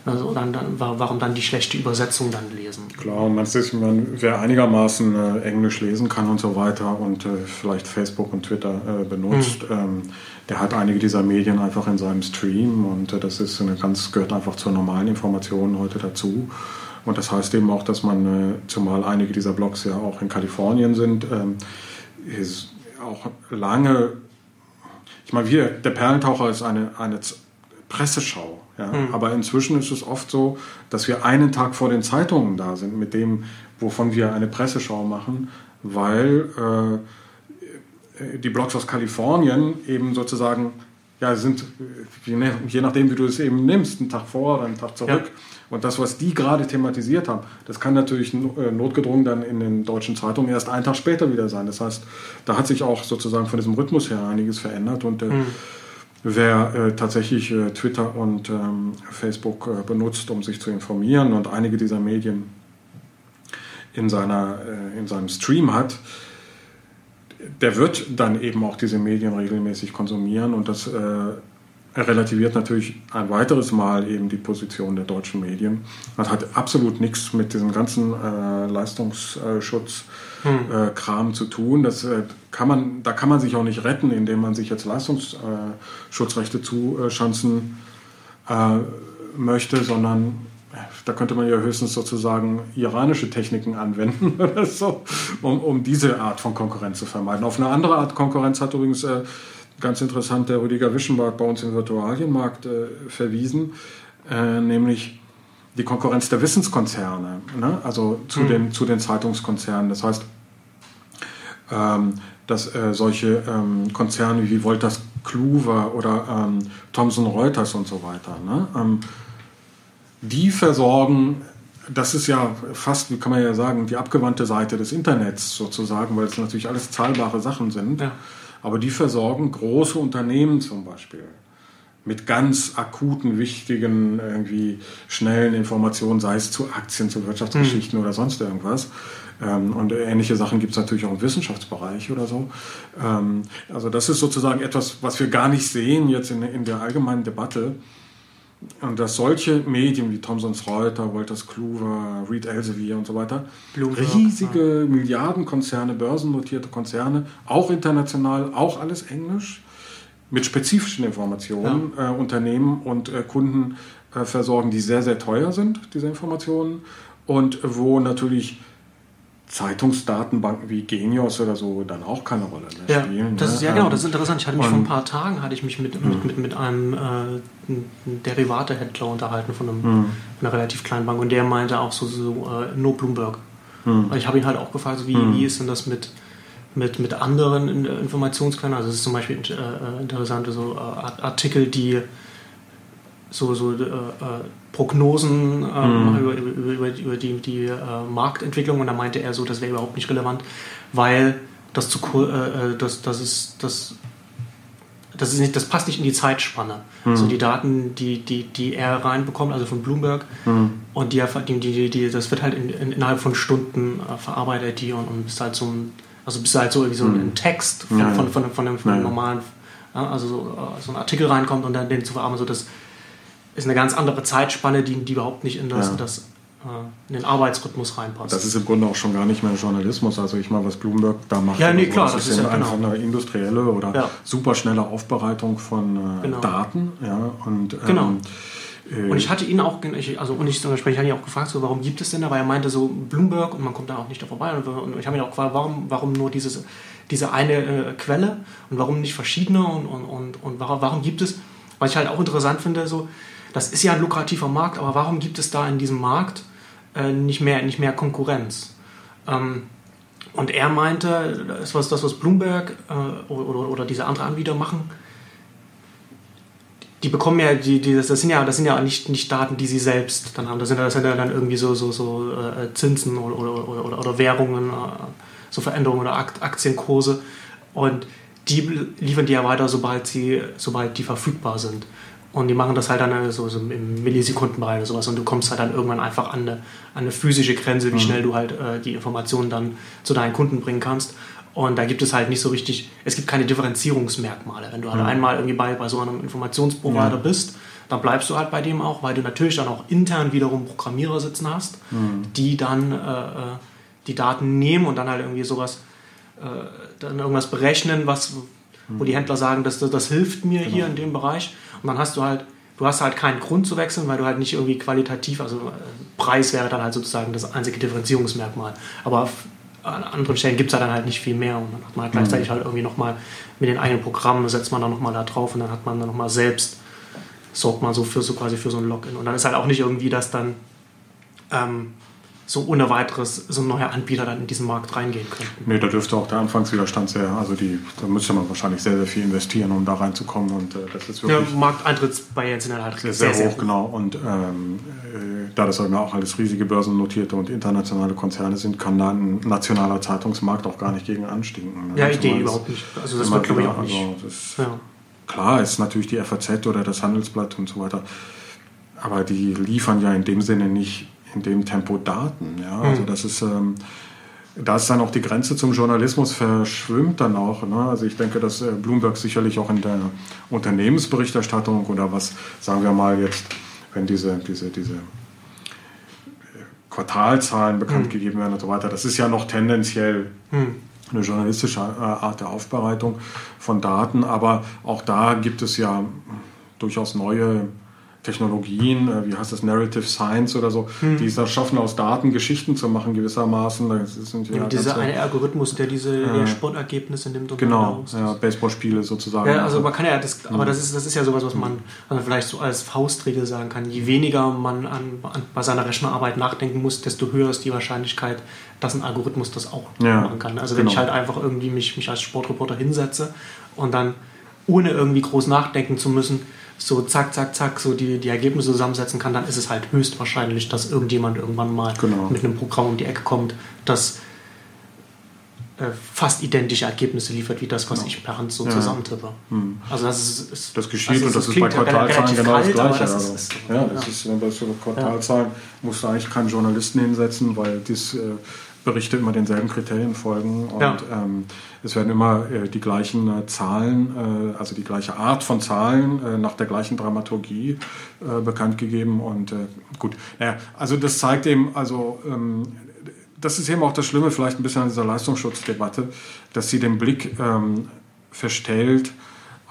Also dann, dann, warum dann die schlechte Übersetzung dann lesen? Klar, und man ist, man, wer einigermaßen äh, Englisch lesen kann und so weiter und äh, vielleicht Facebook und Twitter äh, benutzt, mhm. ähm, der hat einige dieser Medien einfach in seinem Stream und äh, das ist eine ganz, gehört einfach zur normalen Information heute dazu. Und das heißt eben auch, dass man, äh, zumal einige dieser Blogs ja auch in Kalifornien sind, ähm, ist auch lange, ich meine, wir, der Perlentaucher ist eine, eine Presseschau. Ja? Mhm. Aber inzwischen ist es oft so, dass wir einen Tag vor den Zeitungen da sind mit dem, wovon wir eine Presseschau machen, weil äh, die Blogs aus Kalifornien eben sozusagen ja, sind, je nachdem, wie du es eben nimmst, einen Tag vor oder einen Tag zurück. Ja. Und das, was die gerade thematisiert haben, das kann natürlich äh, notgedrungen dann in den deutschen Zeitungen erst einen Tag später wieder sein. Das heißt, da hat sich auch sozusagen von diesem Rhythmus her einiges verändert und mhm wer äh, tatsächlich äh, Twitter und ähm, Facebook äh, benutzt, um sich zu informieren und einige dieser Medien in, seiner, äh, in seinem Stream hat, der wird dann eben auch diese Medien regelmäßig konsumieren und das äh, relativiert natürlich ein weiteres Mal eben die Position der deutschen Medien. Das hat absolut nichts mit diesem ganzen äh, Leistungsschutzkram hm. äh, zu tun. Das, äh, kann man, da kann man sich auch nicht retten, indem man sich jetzt Leistungsschutzrechte zuschanzen äh, möchte, sondern äh, da könnte man ja höchstens sozusagen iranische Techniken anwenden oder so, um, um diese Art von Konkurrenz zu vermeiden. Auf eine andere Art Konkurrenz hat übrigens äh, ganz interessant der Rüdiger Wischenbart bei uns im Virtualienmarkt äh, verwiesen, äh, nämlich die Konkurrenz der Wissenskonzerne, ne? also zu, mhm. den, zu den Zeitungskonzernen. Das heißt, ähm, dass äh, solche ähm, Konzerne wie Wolters Kluwer oder ähm, Thomson Reuters und so weiter, ne? Ähm, die versorgen das ist ja fast, wie kann man ja sagen, die abgewandte Seite des Internets sozusagen, weil es natürlich alles zahlbare Sachen sind. Ja. Aber die versorgen große Unternehmen zum Beispiel mit ganz akuten, wichtigen, irgendwie schnellen Informationen, sei es zu Aktien, zu Wirtschaftsgeschichten mhm. oder sonst irgendwas. Ähm, und ähnliche Sachen gibt es natürlich auch im Wissenschaftsbereich oder so. Ähm, also das ist sozusagen etwas, was wir gar nicht sehen jetzt in, in der allgemeinen Debatte. Und dass solche Medien wie Thomsons Reuters, Wolters Kluwer, Reed Elsevier und so weiter, Bloomberg, riesige ja. Milliardenkonzerne, börsennotierte Konzerne, auch international, auch alles Englisch, mit spezifischen Informationen ja. äh, Unternehmen und äh, Kunden äh, versorgen, die sehr, sehr teuer sind, diese Informationen. Und wo natürlich Zeitungsdatenbanken wie Genius oder so dann auch keine Rolle mehr ja, spielen. Das ne? ist, ja, genau, das ist interessant. Ich hatte mich vor ein paar Tagen hatte ich mich mit, mit, hm. mit, mit einem äh, Derivate-Händler unterhalten von, einem, mhm. einer relativ kleinen Bank und der meinte auch so, so äh, no Bloomberg. Mhm. Ich habe ihn halt auch gefragt, so, wie, wie ist denn das mit, mit, mit anderen Informationsquellen? Also es ist zum Beispiel äh, äh interessante so äh, Artikel, die so, so äh, Prognosen ähm, mhm. über, über, über, die, die äh, Marktentwicklung und da meinte er so, das wäre überhaupt nicht relevant, weil das zu äh, äh, das, das ist das das, ist nicht, das passt nicht in die Zeitspanne. Mhm. Also die Daten, die, die, die er reinbekommt, also von Bloomberg, mhm. und die, die, die, die, das wird halt in, in, innerhalb von Stunden äh, verarbeitet die und, und bis halt so ein, also bis halt so irgendwie so ein mhm. Text von, ja, von, von, von, einem, von einem normalen, also so, äh, so ein Artikel reinkommt und dann den zu verarbeiten, so das ist eine ganz andere Zeitspanne, die, die überhaupt nicht in, das, ja. das, äh, in den Arbeitsrhythmus reinpasst. Das ist im Grunde auch schon gar nicht mehr Journalismus. Also ich meine, was Bloomberg da macht. Ja, nee, klar. Das, ist, ja einfach genau. eine industrielle oder ja. superschnelle Aufbereitung von äh, genau. Daten. Ja, und, ähm, genau. Äh, und ich hatte ihn auch, also und ich, ich hatte ihn auch gefragt, so, warum gibt es denn da, weil er meinte so Bloomberg und man kommt da auch nicht da vorbei. Und, und ich habe ihn auch gefragt, warum, warum nur dieses, diese eine äh, Quelle und warum nicht verschiedene und, und, und, und warum, warum gibt es, was ich halt auch interessant finde, so, das ist ja ein lukrativer Markt, aber warum gibt es da in diesem Markt äh, nicht, mehr, nicht mehr Konkurrenz? Ähm, und er meinte, das was, das, was Bloomberg äh, oder, oder diese anderen Anbieter machen, die bekommen ja, die, die, das, sind ja, das sind ja nicht, nicht Daten, die sie selbst dann haben. Das sind, das sind ja dann irgendwie so, so, so äh, Zinsen oder, oder, oder, oder Währungen, äh, so Veränderungen oder Aktienkurse. Und die liefern die ja weiter, sobald, sie, sobald die verfügbar sind. Und die machen das halt dann so, so im Millisekundenbereich oder sowas. Und du kommst halt dann irgendwann einfach an eine, an eine physische Grenze, wie mhm. schnell du halt äh, die Informationen dann zu deinen Kunden bringen kannst. Und da gibt es halt nicht so richtig, es gibt keine Differenzierungsmerkmale. Wenn du halt mhm. einmal irgendwie bei, bei so einem Informationsprovider ja. bist, dann bleibst du halt bei dem auch, weil du natürlich dann auch intern wiederum Programmierer sitzen hast, mhm. die dann äh, äh die Daten nehmen und dann halt irgendwie sowas, äh, dann irgendwas berechnen, was, wo die Händler sagen, das, das, das hilft mir genau. hier in dem Bereich. Und dann hast du halt, du hast halt keinen Grund zu wechseln, weil du halt nicht irgendwie qualitativ, also äh, Preis wäre dann halt sozusagen das einzige Differenzierungsmerkmal. Aber an anderen Stellen gibt es dann halt nicht viel mehr. Und dann hat man halt gleichzeitig mhm. halt irgendwie nochmal mit den eigenen Programmen, setzt man dann nochmal da drauf und dann hat man dann nochmal selbst, sorgt man so für so quasi für so ein Login. Und dann ist halt auch nicht irgendwie, dass dann ähm, so ohne weiteres so ein neuer Anbieter dann in diesen Markt reingehen könnte. Nee, da dürfte auch der Anfangswiderstand sehr, also die, da müsste man wahrscheinlich sehr, sehr viel investieren, um da reinzukommen und äh, das ist wirklich... Ja, Markteintrittsbarrieren sind halt sehr, sehr, sehr hoch, hoch, genau und ähm, äh, da das auch alles riesige börsennotierte und internationale Konzerne sind, kann da ein nationaler Zeitungsmarkt auch gar nicht gegen anstinken. Ne? Ja, Idee überhaupt nicht. Also das wird glaube ich auch nicht. Also ist, ja. Klar ist natürlich die FAZ oder das Handelsblatt und so weiter, aber die liefern ja in dem Sinne nicht in dem Tempo Daten. Ja? Also mhm. das ist, ähm, da ist dann auch die Grenze zum Journalismus verschwimmt dann auch. Ne? Also ich denke, dass äh, Bloomberg sicherlich auch in der Unternehmensberichterstattung oder was, sagen wir mal jetzt, wenn diese, diese, diese äh, Quartalzahlen bekannt mhm. gegeben werden und so weiter, das ist ja noch tendenziell mhm. eine journalistische äh, Art der Aufbereitung von Daten, aber auch da gibt es ja durchaus neue Technologien, äh, wie heißt das, Narrative Science oder so, hm. die es da schaffen, aus Daten Geschichten zu machen gewissermaßen. Das sind ja, dieser eine Algorithmus, der diese äh, Sportergebnisse nimmt und Genau, ja, Baseballspiele sozusagen. Ja, also man kann ja, das, aber das ist, das ist ja sowas, was man, man vielleicht so als Faustregel sagen kann. Je weniger man an, an, bei seiner Rechnerarbeit nachdenken muss, desto höher ist die Wahrscheinlichkeit, dass ein Algorithmus das auch ja, machen kann. Also wenn genau. ich halt einfach irgendwie mich, mich als Sportreporter hinsetze und dann ohne irgendwie groß nachdenken zu müssen, so zack, zack, zack, so die, die Ergebnisse zusammensetzen kann, dann ist es halt höchstwahrscheinlich, dass irgendjemand irgendwann mal genau. mit einem Programm um die Ecke kommt, das äh, fast identische Ergebnisse liefert wie das, was genau. ich per Hand so ja. zusammentippe. Hm. Also das ist, ist das geschieht also und das ist bei Quartalzahlen genau das Gleiche. Das also, ist, ja, das ja. ist bei so Quartalzahlen musst du eigentlich keinen Journalisten hinsetzen, weil das äh, Berichte immer denselben Kriterien folgen und ja. ähm, es werden immer äh, die gleichen äh, Zahlen, äh, also die gleiche Art von Zahlen äh, nach der gleichen Dramaturgie äh, bekannt gegeben und äh, gut, naja, also das zeigt eben, also ähm, das ist eben auch das Schlimme vielleicht ein bisschen an dieser Leistungsschutzdebatte, dass sie den Blick ähm, verstellt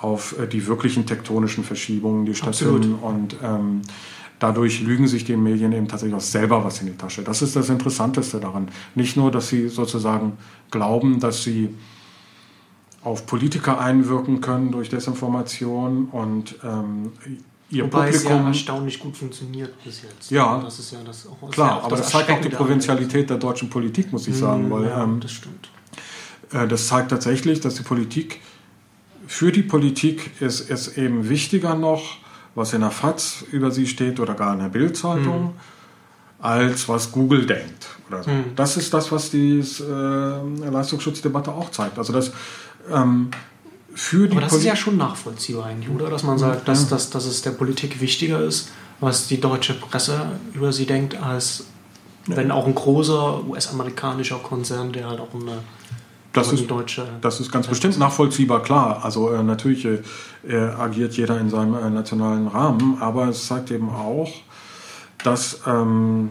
auf die wirklichen tektonischen Verschiebungen, die stattfinden. Und ähm, dadurch lügen sich die Medien eben tatsächlich auch selber was in die Tasche. Das ist das Interessanteste daran. Nicht nur, dass sie sozusagen glauben, dass sie auf Politiker einwirken können durch Desinformation und ähm, ihr Wobei Publikum. Es ja erstaunlich gut funktioniert bis jetzt. Ja, das ist ja das auch, klar, ja auch aber das, das zeigt auch die Provinzialität der deutschen Politik, muss ich sagen. Weil, ja, ähm, das stimmt. Äh, das zeigt tatsächlich, dass die Politik, für die Politik ist es eben wichtiger noch, was in der FAZ über sie steht oder gar in der Bildzeitung, mhm. als was Google denkt. Oder so. Mhm. Das ist das, was die äh, Leistungsschutzdebatte auch zeigt. Also das ähm, für die Aber das Poli ist ja schon nachvollziehbar eigentlich, oder? Dass man sagt, dass, dass, dass es der Politik wichtiger ist, was die deutsche Presse über sie denkt, als ja. wenn auch ein großer US-amerikanischer Konzern, der halt auch eine das ist, deutsche das ist ganz bestimmt nachvollziehbar, klar. Also äh, natürlich äh, agiert jeder in seinem äh, nationalen Rahmen, aber es zeigt eben auch, dass ähm,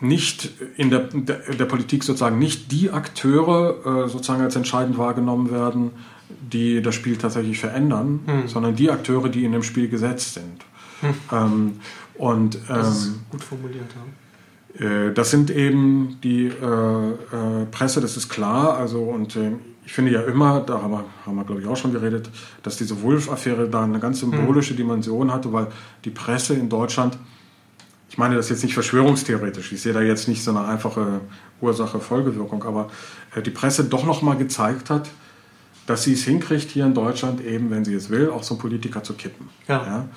nicht in der, der, der, Politik sozusagen nicht die Akteure äh, sozusagen als entscheidend wahrgenommen werden, die das Spiel tatsächlich verändern, hm. sondern die Akteure, die in dem Spiel gesetzt sind. Hm. Ähm, und, ähm, das ist ähm, gut formuliert. Ja. Äh, das sind eben die äh, äh Presse, das ist klar. Also und ähm, ich finde ja immer, da haben wir, haben wir glaube ich auch schon geredet, dass diese Wolf-Affäre da eine ganz symbolische hm. Dimension hatte, weil die Presse in Deutschland ich meine das jetzt nicht verschwörungstheoretisch, ich sehe da jetzt nicht so eine einfache Ursache-Folgewirkung, aber äh, die Presse doch nochmal gezeigt hat, dass sie es hinkriegt, hier in Deutschland eben, wenn sie es will, auch so einen Politiker zu kippen. Ja. ja?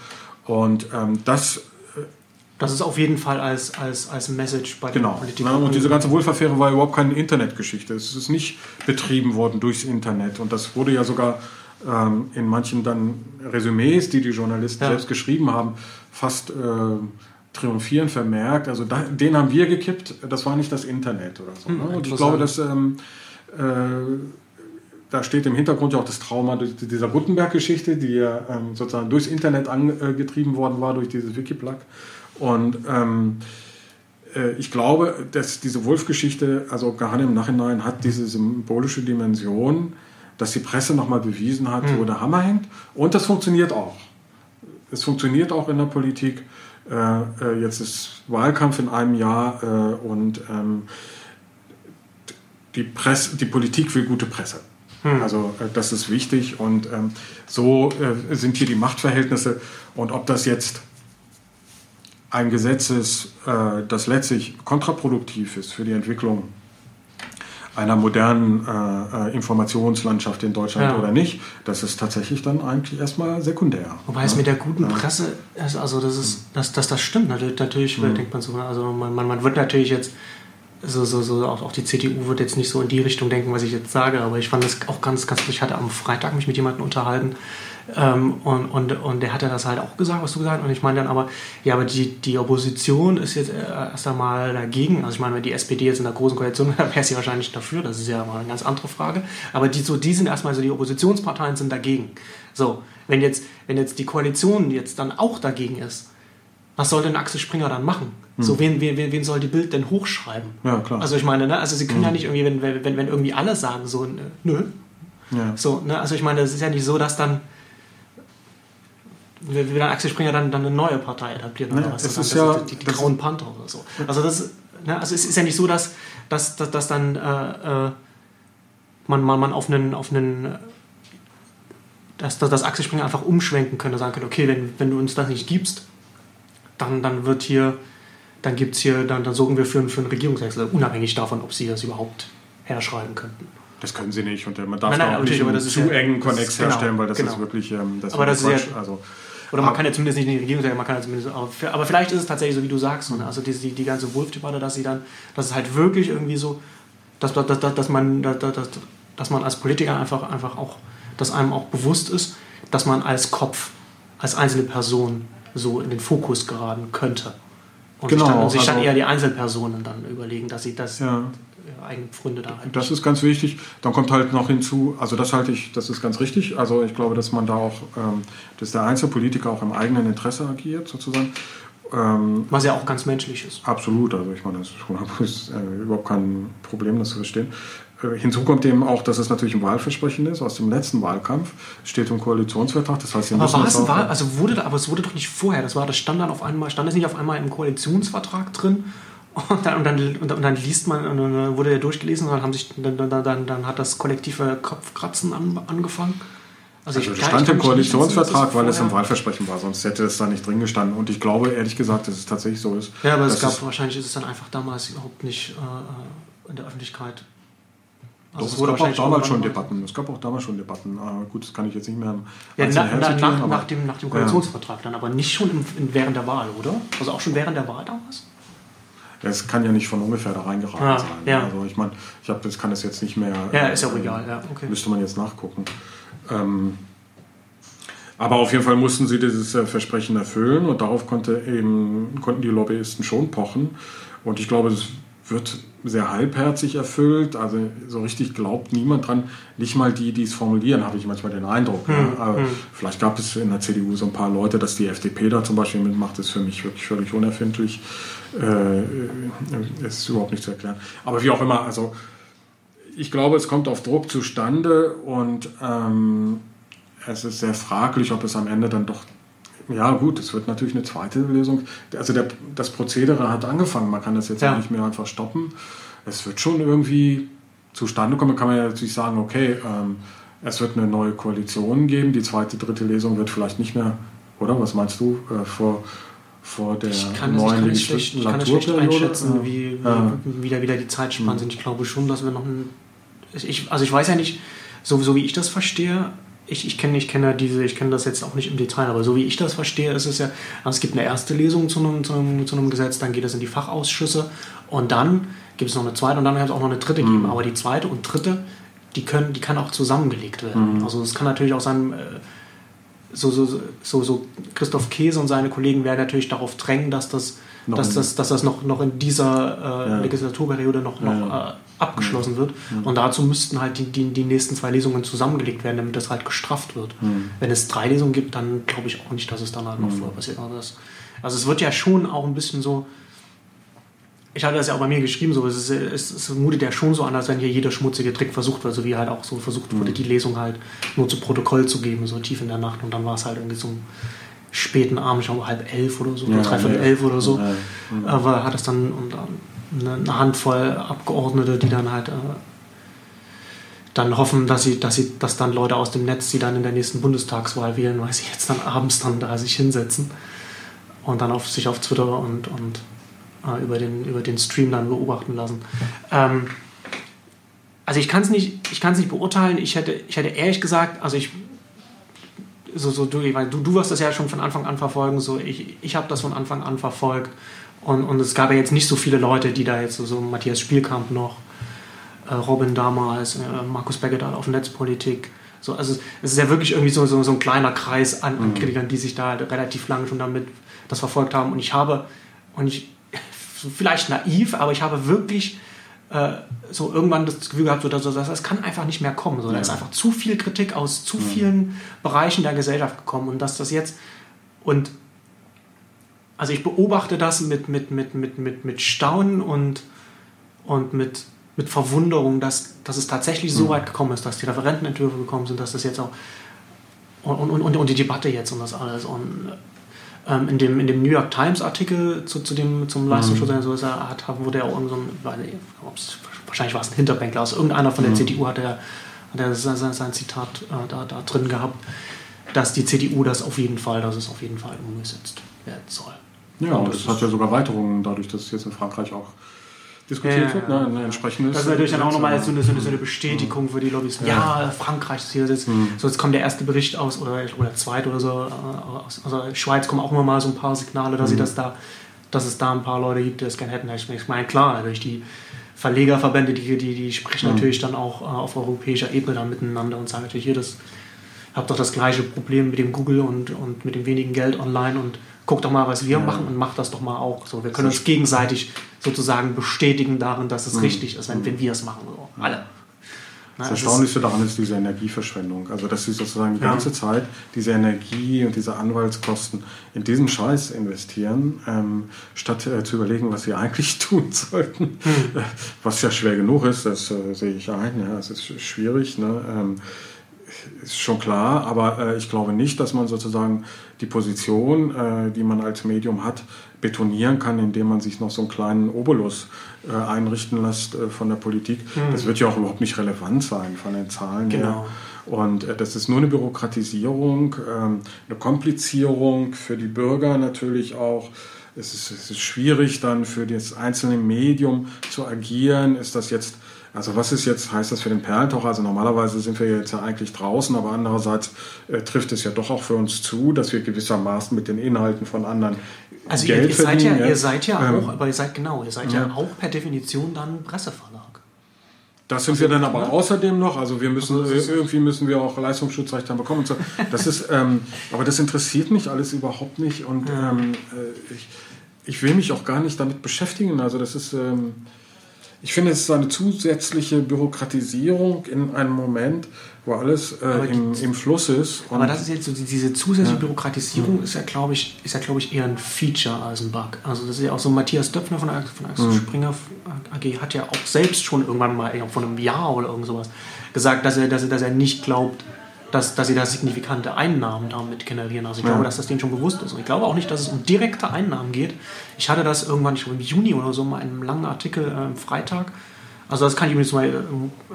Und ähm, das äh, das ist auf jeden Fall als, als, als Message bei genau. den Politikern. Genau. Und diese ganze Wolf-Affäre war überhaupt keine Internetgeschichte. Es ist nicht betrieben worden durchs Internet. Und das wurde ja sogar ähm, in manchen dann Resümees, die die Journalisten ja. selbst geschrieben haben, fast äh, triumphieren vermerkt. Also da, den haben wir gekippt, das war nicht das Internet oder so. Ne? Und ich glaube, dass ähm, äh, da steht im Hintergrund ja auch das Trauma dieser Gutenberg-Geschichte, die ja ähm, sozusagen durchs Internet angetrieben worden war, durch dieses Wikiplug. Und ähm, äh, ich glaube, dass diese Wolf-Geschichte, also gerade im Nachhinein, hat diese symbolische Dimension, dass die Presse nochmal bewiesen hat, mhm. wo der Hammer hängt. Und das funktioniert auch. Es funktioniert auch in der Politik. Äh, äh, jetzt ist Wahlkampf in einem Jahr äh, und ähm, die, Presse, die Politik will gute Presse. Hm. Also äh, das ist wichtig und ähm, so sind hier die Machtverhältnisse und ob das jetzt ein Gesetz ist, äh, das letztlich kontraproduktiv ist für die Entwicklung einer modernen äh, äh, Informationslandschaft in Deutschland ja. oder nicht, das ist tatsächlich dann eigentlich erstmal sekundär. Wobei es mit der guten Presse, also das ist, dass, dass das stimmt, natürlich, natürlich mhm. denkt man so, also man, man, man wird natürlich jetzt so, so, so auch, auch die CDU wird jetzt nicht so in die Richtung denken, was ich jetzt sage, aber ich fand das auch ganz, ganz, ich hatte am Freitag mich mit jemandem unterhalten, ähm, und, und, und der hat ja das halt auch gesagt, was du gesagt hast. Und ich meine dann aber, ja, aber die, die Opposition ist jetzt erst einmal dagegen. Also ich meine, wenn die SPD jetzt in der großen Koalition wäre, wäre sie wahrscheinlich dafür. Das ist ja mal eine ganz andere Frage. Aber die, so, die sind erstmal so, die Oppositionsparteien sind dagegen. So, wenn jetzt, wenn jetzt die Koalition jetzt dann auch dagegen ist, was soll denn Axel Springer dann machen? Hm. So, wen, wen, wen soll die Bild denn hochschreiben? Ja, klar. Also ich meine, ne, also sie können hm. ja nicht irgendwie, wenn, wenn, wenn irgendwie alle sagen, so, nö. Ja. So, ne, also ich meine, es ist ja nicht so, dass dann will dann Axel Springer dann, dann eine neue Partei etablieren oder was? Das ist ja, die, die Grauen Panther oder so. Also das, ne, also es ist ja nicht so, dass, dass, dass, dass dann äh, äh, man, man, man auf einen, auf einen dass, dass, dass Axel Springer einfach umschwenken könnte, sagen könnte, okay, wenn, wenn du uns das nicht gibst, dann, dann wird hier, dann gibt's hier, dann, dann sorgen wir für, für einen Regierungswechsel, unabhängig davon, ob sie das überhaupt herschreiben könnten. Das können sie nicht und man darf nein, nein, auch nicht einen zu engen Konnex genau, herstellen, weil das genau. ist wirklich ähm, das aber ist das Quatsch. Ist ja also, Oder man kann ja zumindest nicht in die Regierung sagen, man kann ja zumindest, aber, aber vielleicht ist es tatsächlich so, wie du sagst, ne? also die, die, die ganze Wolf-Debatte, dass sie dann, dass es halt wirklich irgendwie so, dass, dass, dass, dass, man, dass, dass man als Politiker einfach, einfach auch, dass einem auch bewusst ist, dass man als Kopf, als einzelne Person so in den Fokus geraten könnte. Und genau, sich, dann, und sich also, dann eher die Einzelpersonen dann überlegen, dass sie das ja. Eigene Pfründe da halt. Das ist ganz wichtig. Dann kommt halt noch hinzu, also das halte ich, das ist ganz richtig. Also ich glaube, dass man da auch, ähm, dass der Einzelpolitiker auch im eigenen Interesse agiert, sozusagen. Ähm, Was ja auch ganz menschlich ist. Absolut, also ich meine, das ist, äh, überhaupt kein Problem, das zu verstehen. Äh, hinzu kommt eben auch, dass es natürlich ein Wahlversprechen ist aus dem letzten Wahlkampf, steht im Koalitionsvertrag. Das heißt, aber war es ein Wahl, also wurde aber es wurde doch nicht vorher. Das war, das stand dann auf einmal, stand es nicht auf einmal im Koalitionsvertrag drin und dann, und dann, und dann liest man, und dann wurde der durchgelesen und dann haben sich, dann, dann, dann, hat das kollektive Kopfkratzen an, angefangen. Also, also das stand im Koalitionsvertrag, weil es ein Wahlversprechen war, sonst hätte es da nicht drin gestanden. Und ich glaube ehrlich gesagt, dass es tatsächlich so ist. Ja, aber es gab wahrscheinlich ist es dann einfach damals überhaupt nicht äh, in der Öffentlichkeit also Doch, es, es gab auch damals schon Debatten. Es gab auch damals schon Debatten. Ah, gut, das kann ich jetzt nicht mehr. Ja, na, na, nach, nach, dem, nach dem Koalitionsvertrag ja. dann, aber nicht schon im, in, während der Wahl, oder? Also auch schon während der Wahl damals? Es kann ja nicht von ungefähr da reingeraten ah, sein. Ja. Also ich meine, ich habe das kann das jetzt nicht mehr. Ja, ist ja auch egal. Ja, okay. Müsste man jetzt nachgucken. Ähm, aber auf jeden Fall mussten sie dieses äh, Versprechen erfüllen und darauf konnte eben, konnten die Lobbyisten schon pochen. Und ich glaube, es wird sehr halbherzig erfüllt. Also so richtig glaubt niemand dran. Nicht mal die, die es formulieren, habe ich manchmal den Eindruck. Hm, ja. hm. Vielleicht gab es in der CDU so ein paar Leute, dass die FDP da zum Beispiel mitmacht, ist für mich wirklich völlig unerfindlich. Äh, ist überhaupt nicht zu erklären. Aber wie auch immer, also ich glaube, es kommt auf Druck zustande und ähm, es ist sehr fraglich, ob es am Ende dann doch ja, gut, es wird natürlich eine zweite Lösung. Also der, das Prozedere hat angefangen, man kann das jetzt ja. nicht mehr einfach stoppen. Es wird schon irgendwie zustande kommen, kann man ja natürlich sagen, okay, ähm, es wird eine neue Koalition geben, die zweite, dritte Lesung wird vielleicht nicht mehr, oder? Was meinst du, äh, vor, vor der ich kann neuen Legislaturperiode? Ich kann nicht einschätzen, wie, wie ja. wieder, wieder die Zeitspannen hm. sind. Ich glaube schon, dass wir noch ein... Ich, also ich weiß ja nicht, so, so wie ich das verstehe, ich, ich kenne ich kenn diese, ich kenne das jetzt auch nicht im Detail, aber so wie ich das verstehe, ist es ja, also es gibt eine erste Lesung zu einem, zu einem, zu einem Gesetz, dann geht es in die Fachausschüsse und dann gibt es noch eine zweite und dann wird es auch noch eine dritte geben. Mhm. Aber die zweite und dritte, die können, die kann auch zusammengelegt werden. Mhm. Also es kann natürlich auch sein, äh, so, so, so, so Christoph Käse und seine Kollegen werden natürlich darauf drängen, dass das, dass das, dass das noch, noch in dieser äh, ja. Legislaturperiode noch, noch ja. äh, abgeschlossen wird. Mhm. Und dazu müssten halt die, die, die, nächsten zwei Lesungen zusammengelegt werden, damit das halt gestrafft wird. Mhm. Wenn es drei Lesungen gibt, dann glaube ich auch nicht, dass es dann halt noch mhm. vorher passiert. Also, das, also es wird ja schon auch ein bisschen so, ich hatte das ja auch bei mir geschrieben, so, es, ist, es, es mutet ja schon so an, als wenn hier jeder schmutzige Trick versucht wird, so wie halt auch so versucht wurde, mhm. die Lesung halt nur zu Protokoll zu geben, so tief in der Nacht. Und dann war es halt irgendwie so um späten Abend, ich glaube halb elf oder so, ja, oder dreiviertel ja. elf oder so, ja, aber hat es dann, und dann eine Handvoll Abgeordnete, die dann halt äh, dann hoffen, dass sie, dass sie, dass dann Leute aus dem Netz, die dann in der nächsten Bundestagswahl wählen, weil sie jetzt dann abends dann da sich hinsetzen und dann auf sich auf Twitter und, und äh, über, den, über den Stream dann beobachten lassen. Ähm, also ich kann es nicht, ich kann es nicht beurteilen. Ich hätte, ich hätte ehrlich gesagt, also ich so, so du, du, du wirst das ja schon von Anfang an verfolgen, so ich, ich habe das von Anfang an verfolgt und, und es gab ja jetzt nicht so viele Leute, die da jetzt so, so Matthias Spielkamp noch, äh, Robin damals, äh, Markus Begedal auf Netzpolitik. So, also es ist ja wirklich irgendwie so, so, so ein kleiner Kreis an, an mhm. Kritikern, die sich da relativ lange schon damit das verfolgt haben. Und ich habe, und ich, vielleicht naiv, aber ich habe wirklich äh, so irgendwann das Gefühl gehabt, so, dass, dass das kann einfach nicht mehr kommen. So, ja. Da ist einfach zu viel Kritik aus zu mhm. vielen Bereichen der Gesellschaft gekommen und dass das jetzt und also ich beobachte das mit, mit, mit, mit, mit, mit Staunen und, und mit, mit Verwunderung, dass, dass es tatsächlich so mhm. weit gekommen ist, dass die Referentenentwürfe gekommen sind, dass das jetzt auch und, und, und, und die Debatte jetzt und das alles. Und ähm, in, dem, in dem New York Times Artikel zu, zu dem, zum Leistungsschutz mhm. so ist er, hat, wurde er auch so ein, wahrscheinlich war es ein Hinterbänkler, also irgendeiner von der mhm. CDU hat er, hat er sein, sein Zitat äh, da, da drin gehabt, dass die CDU das auf jeden Fall, dass es auf jeden Fall umgesetzt werden soll. Ja, und das, das hat ja sogar Weiterungen dadurch, dass es jetzt in Frankreich auch diskutiert Ja, wird, ja, ne, ein entsprechendes. Das ist natürlich dann auch nochmal so eine, so, eine, so eine Mhm. Bestätigung für die Lobbys. Ja, Frankreich ist hier jetzt, so jetzt kommt der erste Bericht aus oder, oder zweit oder so. äh, Aus, aus der Schweiz kommen auch immer mal so ein paar Signale, dass, sie das da, dass es da ein paar Leute gibt, die das gerne hätten. Ich meine, klar, natürlich die Verlegerverbände, die, die, die sprechen natürlich dann auch äh, auf europäischer Ebene dann miteinander und sagen natürlich hier, das habt doch das gleiche Problem mit dem Google und, und mit dem wenigen Geld online und guckt doch mal, was wir machen und macht das doch mal auch. So, wir können uns gegenseitig sozusagen bestätigen darin, dass es richtig ist, wenn, wenn wir es machen. So. Alle. Das Erstaunlichste daran ist diese Energieverschwendung. Also, dass sie sozusagen die Ja. ganze Zeit diese Energie und diese Anwaltskosten in diesen Scheiß investieren, ähm, statt äh, zu überlegen, was sie eigentlich tun sollten. Hm. Was ja schwer genug ist, das äh, sehe ich ein. Ja, es ist schwierig. Ne? Ähm, ist schon klar, aber äh, ich glaube nicht, dass man sozusagen die Position, äh, die man als Medium hat, betonieren kann, indem man sich noch so einen kleinen Obolus äh, einrichten lässt äh, von der Politik. Das wird ja auch überhaupt nicht relevant sein von den Zahlen Genau. her. Und äh, das ist nur eine Bürokratisierung, ähm, eine Komplizierung für die Bürger natürlich auch. Es ist, es ist schwierig dann für das einzelne Medium zu agieren. Ist das jetzt, also was ist jetzt, heißt das für den Perlentaucher? Also normalerweise sind wir jetzt ja eigentlich draußen, aber andererseits äh, trifft es ja doch auch für uns zu, dass wir gewissermaßen mit den Inhalten von anderen Also ihr, Geld ihr, seid ja, verdienen. ihr seid ja Ähm, auch, aber ihr seid genau, ihr seid ja, ja. auch per Definition dann Presseverlag. Das sind wir dann aber ne? außerdem noch. Also wir müssen Also irgendwie müssen wir auch Leistungsschutzrecht haben bekommen und so. Das ist, ähm, aber das interessiert mich alles überhaupt nicht und ähm, äh, ich, ich will mich auch gar nicht damit beschäftigen. Also das ist, ähm, ich finde, es ist eine zusätzliche Bürokratisierung in einem Moment, wo alles äh, im, im Fluss ist. Aber das ist jetzt so, die- diese zusätzliche Bürokratisierung ist ja, glaube ich, ist ja, glaube ich, eher ein Feature als ein Bug. Also das ist ja auch so Matthias Döpfner von, von Axel Springer AG hat ja auch selbst schon irgendwann mal vor einem Jahr oder irgend sowas gesagt, dass er, dass er, dass er nicht glaubt, dass, dass sie da signifikante Einnahmen damit generieren. Also ich glaube, dass das denen schon bewusst ist. Und ich glaube auch nicht, dass es um direkte Einnahmen geht. Ich hatte das irgendwann, ich glaube im Juni oder so, mal in einem langen Artikel äh, am Freitag. Also das kann ich übrigens mal äh,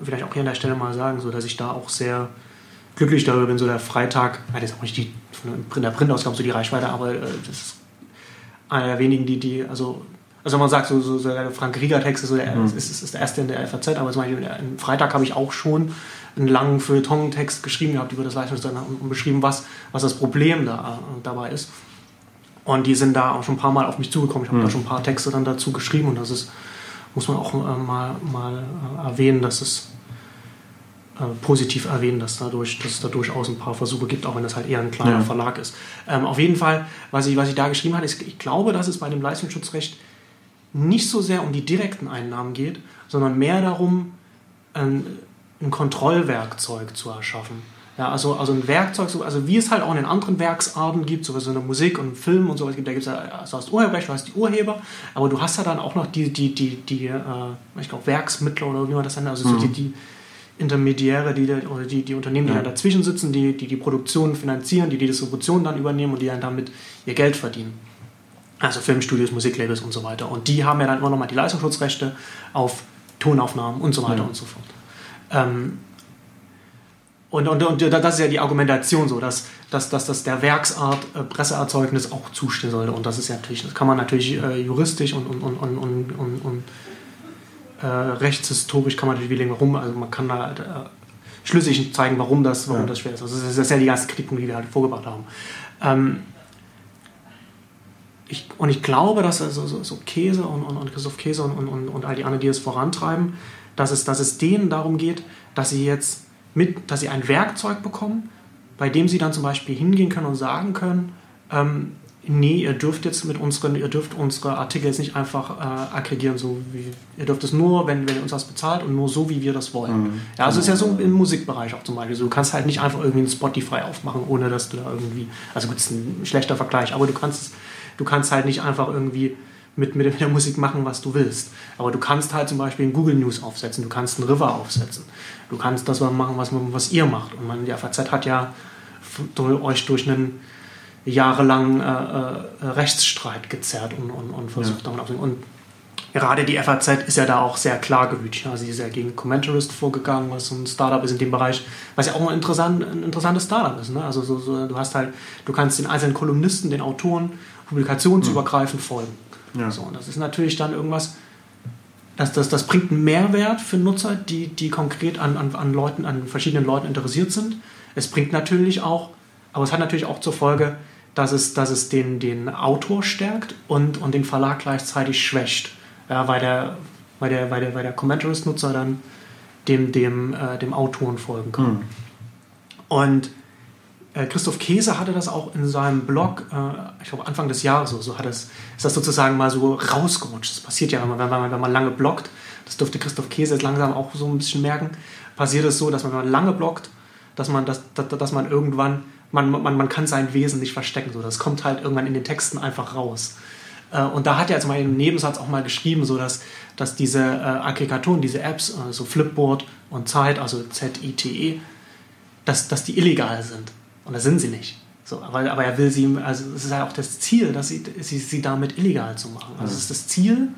vielleicht auch hier an der Stelle mal sagen, so dass ich da auch sehr glücklich darüber bin, so der Freitag, ja, das ist auch nicht die von der Printausgabe so die Reichweite, aber äh, das ist einer der wenigen, die, die, also, also wenn man sagt, so, so, so der Frank Rieger Text ist, so der, ist, ist, ist der erste in der FAZ, aber zum Beispiel am Freitag habe ich auch schon einen langen Feuilleton-Text geschrieben gehabt über das Leistungsdesign und, beschrieben, was, was das Problem da, äh, dabei ist. Und die sind da auch schon ein paar Mal auf mich zugekommen. Ich habe da schon ein paar Texte dann dazu geschrieben und das ist, muss man auch äh, mal, mal äh, erwähnen, dass es äh, positiv erwähnen, dass, dadurch, dass es da durchaus ein paar Versuche gibt, auch wenn das halt eher ein kleiner Ja. Verlag ist. Ähm, auf jeden Fall, was ich, was ich da geschrieben habe, ist, ich glaube, dass es bei dem Leistungsschutzrecht nicht so sehr um die direkten Einnahmen geht, sondern mehr darum, ein, ein Kontrollwerkzeug zu erschaffen. Ja, also, also ein Werkzeug, so- also wie es halt auch in den anderen Werksarten gibt, sowas in der Musik und Film und sowas gibt, da gibt es ja, also hast Urheberrecht, du hast die Urheber, aber du hast ja dann auch noch die, die, die, die äh, ich glaube, Werksmittler oder wie man das nennt, also so die, die Intermediäre, die, oder die, die Unternehmen, die Ja. dann dazwischen sitzen, die, die die Produktion finanzieren, die die Distribution dann übernehmen und die dann damit ihr Geld verdienen. Also Filmstudios, Musiklabels und so weiter. Und die haben ja dann immer nochmal die Leistungsschutzrechte auf Tonaufnahmen und so weiter Ja. und so fort. Ähm, und, und, und das ist ja die Argumentation so, dass, dass, dass, dass der Werksart äh, Presseerzeugnis auch zustehen sollte. Und das ist ja natürlich, das kann man natürlich äh, juristisch und, und, und, und, und, und, und äh, rechtshistorisch kann man natürlich wie rum, also man kann da halt, schlüssig zeigen, warum das, warum Ja. das schwer ist. Also das ist, ja die ganzen Kritikpunkte, die wir halt vorgebracht haben. Ähm, ich, und ich glaube, dass also so, so Käse und, und, und Christoph Käse und, und, und all die anderen, die es vorantreiben, dass es, dass es denen darum geht, dass sie jetzt mit, dass sie ein Werkzeug bekommen, bei dem sie dann zum Beispiel hingehen können und sagen können, ähm, nee, ihr dürft jetzt mit unseren, ihr dürft unsere Artikel jetzt nicht einfach äh, aggregieren, so wie ihr dürft es nur, wenn, wenn ihr uns das bezahlt und nur so, wie wir das wollen. Mhm. Ja, also es ist ja so im Musikbereich auch zum Beispiel. So, du kannst halt nicht einfach irgendwie ein Spotify aufmachen, ohne dass du da irgendwie, also gut, das ist ein schlechter Vergleich, aber du kannst, du kannst halt nicht einfach irgendwie mit, mit, der Musik machen, was du willst. Aber du kannst halt zum Beispiel ein Google News aufsetzen, du kannst einen River aufsetzen, du kannst das machen, was, was ihr macht. Und man, die FAZ hat ja durch, euch durch einen jahrelangen äh, äh, Rechtsstreit gezerrt und, und, und versucht damit aufzunehmen. Und gerade die FAZ ist ja da auch sehr klargewütig. Also sie ist ja gegen Commentarist vorgegangen, was so ein Startup ist in dem Bereich, was ja auch ein, interessant, ein interessantes Startup ist. Ne? Also so, so, du hast halt, du kannst den einzelnen Kolumnisten, den Autoren publikationsübergreifend folgen. Ja. So, und das ist natürlich dann irgendwas, Das, das, das bringt einen Mehrwert für Nutzer, die, die konkret an, an, an, Leuten, an verschiedenen Leuten interessiert sind. Es bringt natürlich auch, aber es hat natürlich auch zur Folge, dass es, dass es den, den Autor stärkt und, und den Verlag gleichzeitig schwächt. Ja, weil der, weil der, weil der, weil der Commentarist-Nutzer dann dem, dem, äh, dem Autoren folgen kann. Mhm. Und Christoph Käse hatte das auch in seinem Blog, äh, ich glaube Anfang des Jahres so, so hat es, ist das sozusagen mal so rausgerutscht. Das passiert ja, wenn man, wenn man, wenn man lange bloggt, das dürfte Christoph Käse jetzt langsam auch so ein bisschen merken, passiert es so, dass man, wenn man lange bloggt, dass man, dass, dass, dass man irgendwann, man, man, man kann sein Wesen nicht verstecken. So. Das kommt halt irgendwann in den Texten einfach raus. Äh, und da hat er jetzt mal im Nebensatz auch mal geschrieben, so dass, dass diese äh, Aggregatoren, diese Apps, äh, so Flipboard und Zeit, also Z-I-T-E, dass, dass die illegal sind. Und das sind sie nicht. So, aber, aber er will sie, also es ist ja auch das Ziel, dass sie, sie, sie damit illegal zu machen. Also es ist das Ziel,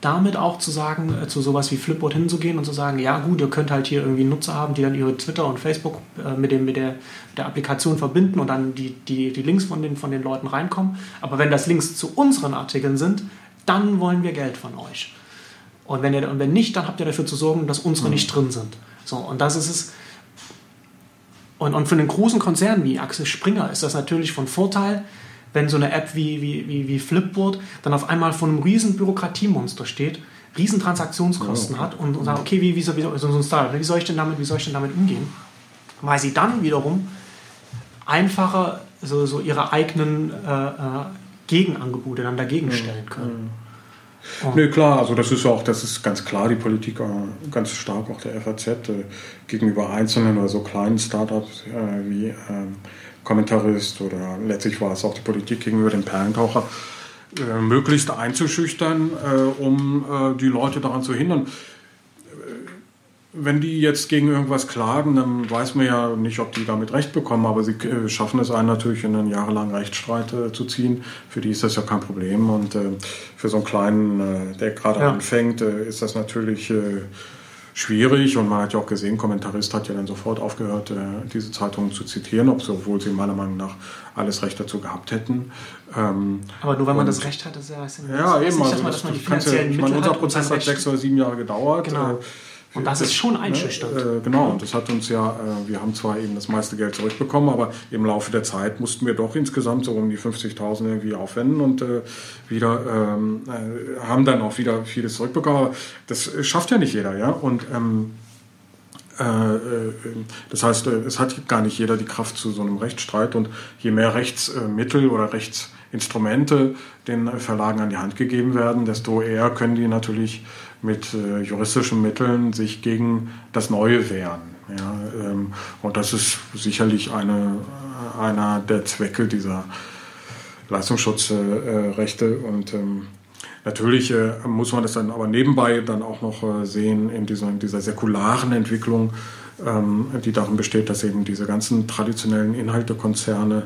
damit auch zu sagen, äh, zu sowas wie Flipboard hinzugehen und zu sagen, ja gut, ihr könnt halt hier irgendwie Nutzer haben, die dann ihre Twitter und Facebook äh, mit, dem, mit, der, mit der Applikation verbinden und dann die, die, die Links von den, von den Leuten reinkommen. Aber wenn das Links zu unseren Artikeln sind, dann wollen wir Geld von euch. Und wenn, ihr, und wenn nicht, dann habt ihr dafür zu sorgen, dass unsere mhm. nicht drin sind. So, und das ist es. Und, und für einen großen Konzern wie Axel Springer ist das natürlich von Vorteil, wenn so eine App wie, wie, wie, wie Flipboard dann auf einmal vor einem riesen Bürokratiemonster steht, riesen Transaktionskosten ja, okay. hat und, und sagt, okay, wie, wie, so, wie, so ein Startup, wie soll ich denn damit, wie soll ich denn damit umgehen? Weil sie dann wiederum einfacher so, so ihre eigenen äh, äh, Gegenangebote dann dagegen mhm. stellen können. Oh. Nee, klar, also das ist auch, das ist ganz klar die Politik, ganz stark auch der FAZ äh, gegenüber einzelnen oder so kleinen Startups äh, wie ähm, Kommentarist oder letztlich war es auch die Politik gegenüber dem Perlentaucher, äh, möglichst einzuschüchtern, um die Leute daran zu hindern. Wenn die jetzt gegen irgendwas klagen, dann weiß man ja nicht, ob die damit Recht bekommen, aber sie äh, schaffen es einen natürlich in einen jahrelangen Rechtsstreit äh, zu ziehen. Für die ist das ja kein Problem und äh, für so einen kleinen, der gerade ja. anfängt, ist das natürlich schwierig und man hat ja auch gesehen, Kommentarist hat ja dann sofort aufgehört, äh, diese Zeitungen zu zitieren, obwohl sie meiner Meinung nach alles Recht dazu gehabt hätten. Ähm, Aber nur weil man das Recht hat, ist ja, ist ja, ja eben, nicht, dass man, dass man die finanziellen ja, ich meine, unser Prozess hat sechs oder sieben Jahre gedauert. Genau. Und das ist schon einschüchternd. Äh, genau, und das hat uns ja, äh, wir haben zwar eben das meiste Geld zurückbekommen, aber im Laufe der Zeit mussten wir doch insgesamt so um die 50.000 irgendwie aufwenden und äh, wieder ähm, äh, haben dann auch wieder vieles zurückbekommen. Aber das schafft ja nicht jeder, ja. Und ähm, äh, äh, das heißt, es hat gar nicht jeder die Kraft zu so einem Rechtsstreit und je mehr Rechtsmittel oder Rechtsinstrumente den Verlagen an die Hand gegeben werden, desto eher können die natürlich mit äh, juristischen Mitteln sich gegen das Neue wehren. Ja, ähm, und das ist sicherlich eine, einer der Zwecke dieser Leistungsschutzrechte. Äh, und ähm, natürlich äh, muss man das dann aber nebenbei dann auch noch äh, sehen in dieser, in dieser säkularen Entwicklung, ähm, die darin besteht, dass eben diese ganzen traditionellen Inhaltekonzerne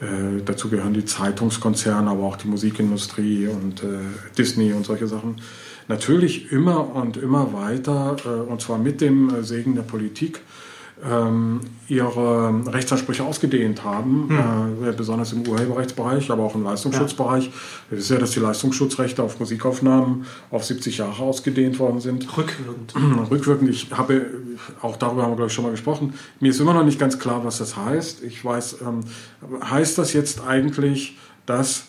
äh, dazu gehören die Zeitungskonzerne, aber auch die Musikindustrie und äh, Disney und solche Sachen natürlich immer und immer weiter, äh, und zwar mit dem äh, Segen der Politik, ähm, ihre Rechtsansprüche ausgedehnt haben, hm. äh, besonders im Urheberrechtsbereich, aber auch im Leistungsschutzbereich. Ja. Wir wissen ja, dass die Leistungsschutzrechte auf Musikaufnahmen auf 70 Jahre ausgedehnt worden sind. Rückwirkend. Rückwirkend. Ich habe, auch darüber haben wir, glaube ich, schon mal gesprochen. Mir ist immer noch nicht ganz klar, was das heißt. Ich weiß, ähm, heißt das jetzt eigentlich, dass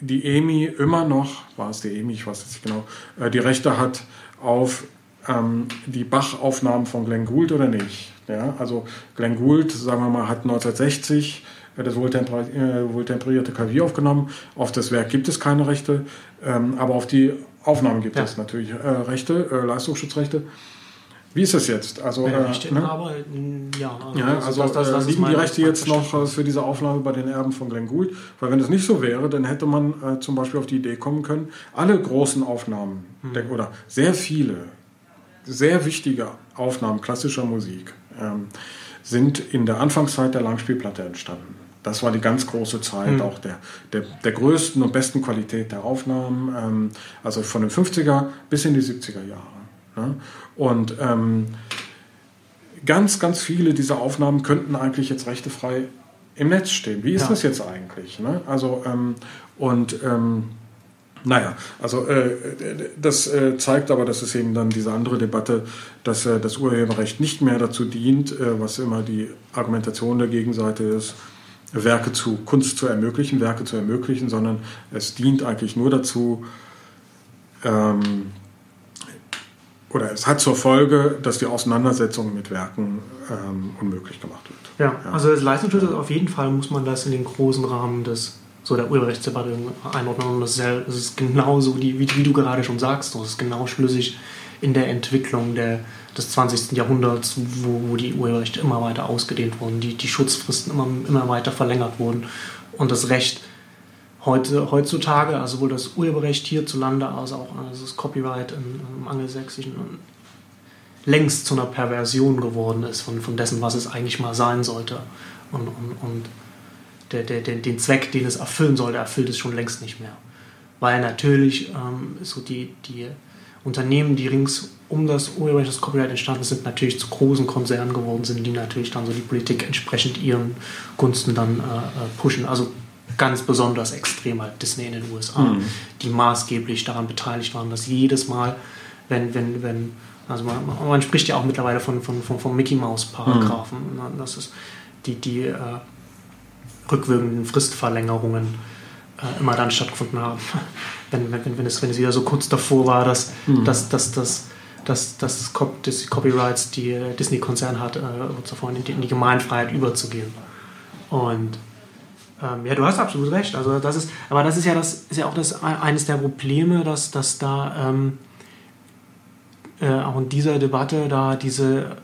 die EMI immer noch, war es die EMI, ich weiß jetzt nicht genau, äh, die Rechte hat auf ähm, die Bach-Aufnahmen von Glenn Gould oder nicht. Ja, also Glenn Gould, sagen wir mal, hat 1960 äh, das äh, wohltemperierte Klavier aufgenommen. Auf das Werk gibt es keine Rechte, ähm, aber auf die Aufnahmen gibt ja. es natürlich äh, Rechte, äh, Leistungsschutzrechte. Wie ist das jetzt? Also, äh, Rechteinhaber, ne? ja. Also, ja, also das, das, das, äh, liegen die Rechte jetzt noch äh, für diese Aufnahme bei den Erben von Glenn Gould? Weil wenn das nicht so wäre, dann hätte man äh, zum Beispiel auf die Idee kommen können, alle großen Aufnahmen hm. oder sehr viele, sehr wichtige Aufnahmen klassischer Musik ähm, sind in der Anfangszeit der Langspielplatte entstanden. Das war die ganz große Zeit hm. auch der, der, der größten und besten Qualität der Aufnahmen, ähm, also von den 50er bis in die 70er Jahre. Ne? Und ähm, ganz, ganz viele dieser Aufnahmen könnten eigentlich jetzt rechtefrei im Netz stehen. Wie ist ja. das jetzt eigentlich? Ne? Also, ähm, und ähm, Naja, also äh, das äh, zeigt aber, dass es eben dann diese andere Debatte, dass äh, das Urheberrecht nicht mehr dazu dient, äh, was immer die Argumentation der Gegenseite ist, Werke zu Kunst zu ermöglichen, Werke zu ermöglichen, sondern es dient eigentlich nur dazu, ähm, oder es hat zur Folge, dass die Auseinandersetzung mit Werken ähm, unmöglich gemacht wird. Ja, ja. also als Leistungsschutz auf jeden Fall muss man das in den großen Rahmen des so der Urheberrechtsdebatte einordnen. Und das das ist genauso, die, wie, wie, du gerade schon sagst, das ist genau schlüssig in der Entwicklung der, des 20. Jahrhunderts, wo, wo die Urheberrechte immer weiter ausgedehnt wurden, die, die Schutzfristen immer, immer weiter verlängert wurden und das Recht heute, heutzutage, also sowohl das Urheberrecht hierzulande als auch also das Copyright im, im Angelsächsischen längst zu einer Perversion geworden ist von, von dessen, was es eigentlich mal sein sollte. Und, und, und der, der, der, den Zweck, den es erfüllen sollte, erfüllt es schon längst nicht mehr. Weil natürlich ähm, so die, die Unternehmen, die rings um das Urheberrecht, das Copyright entstanden sind, natürlich zu großen Konzernen geworden sind, die natürlich dann so die Politik entsprechend ihren Gunsten dann äh, äh pushen. Also ganz besonders extrem halt Disney in den USA, mhm. die maßgeblich daran beteiligt waren, dass jedes Mal, wenn, wenn, wenn, also man, man spricht ja auch mittlerweile von, von, von, von Mickey Mouse Paragraphen, mhm. das ist die, die äh, rückwirkenden Fristverlängerungen äh, immer dann stattgefunden haben, wenn, wenn, wenn, es, wenn es wieder so kurz davor war, dass, mhm. dass, dass, dass, dass, dass das Copyrights, die Disney-Konzern hat, äh, in die, in die Gemeinfreiheit überzugehen. Und ähm, ja, du hast absolut recht. Also das ist, aber das ist ja das ist ja auch das eines der Probleme, dass, dass da ähm, äh, auch in dieser Debatte da diese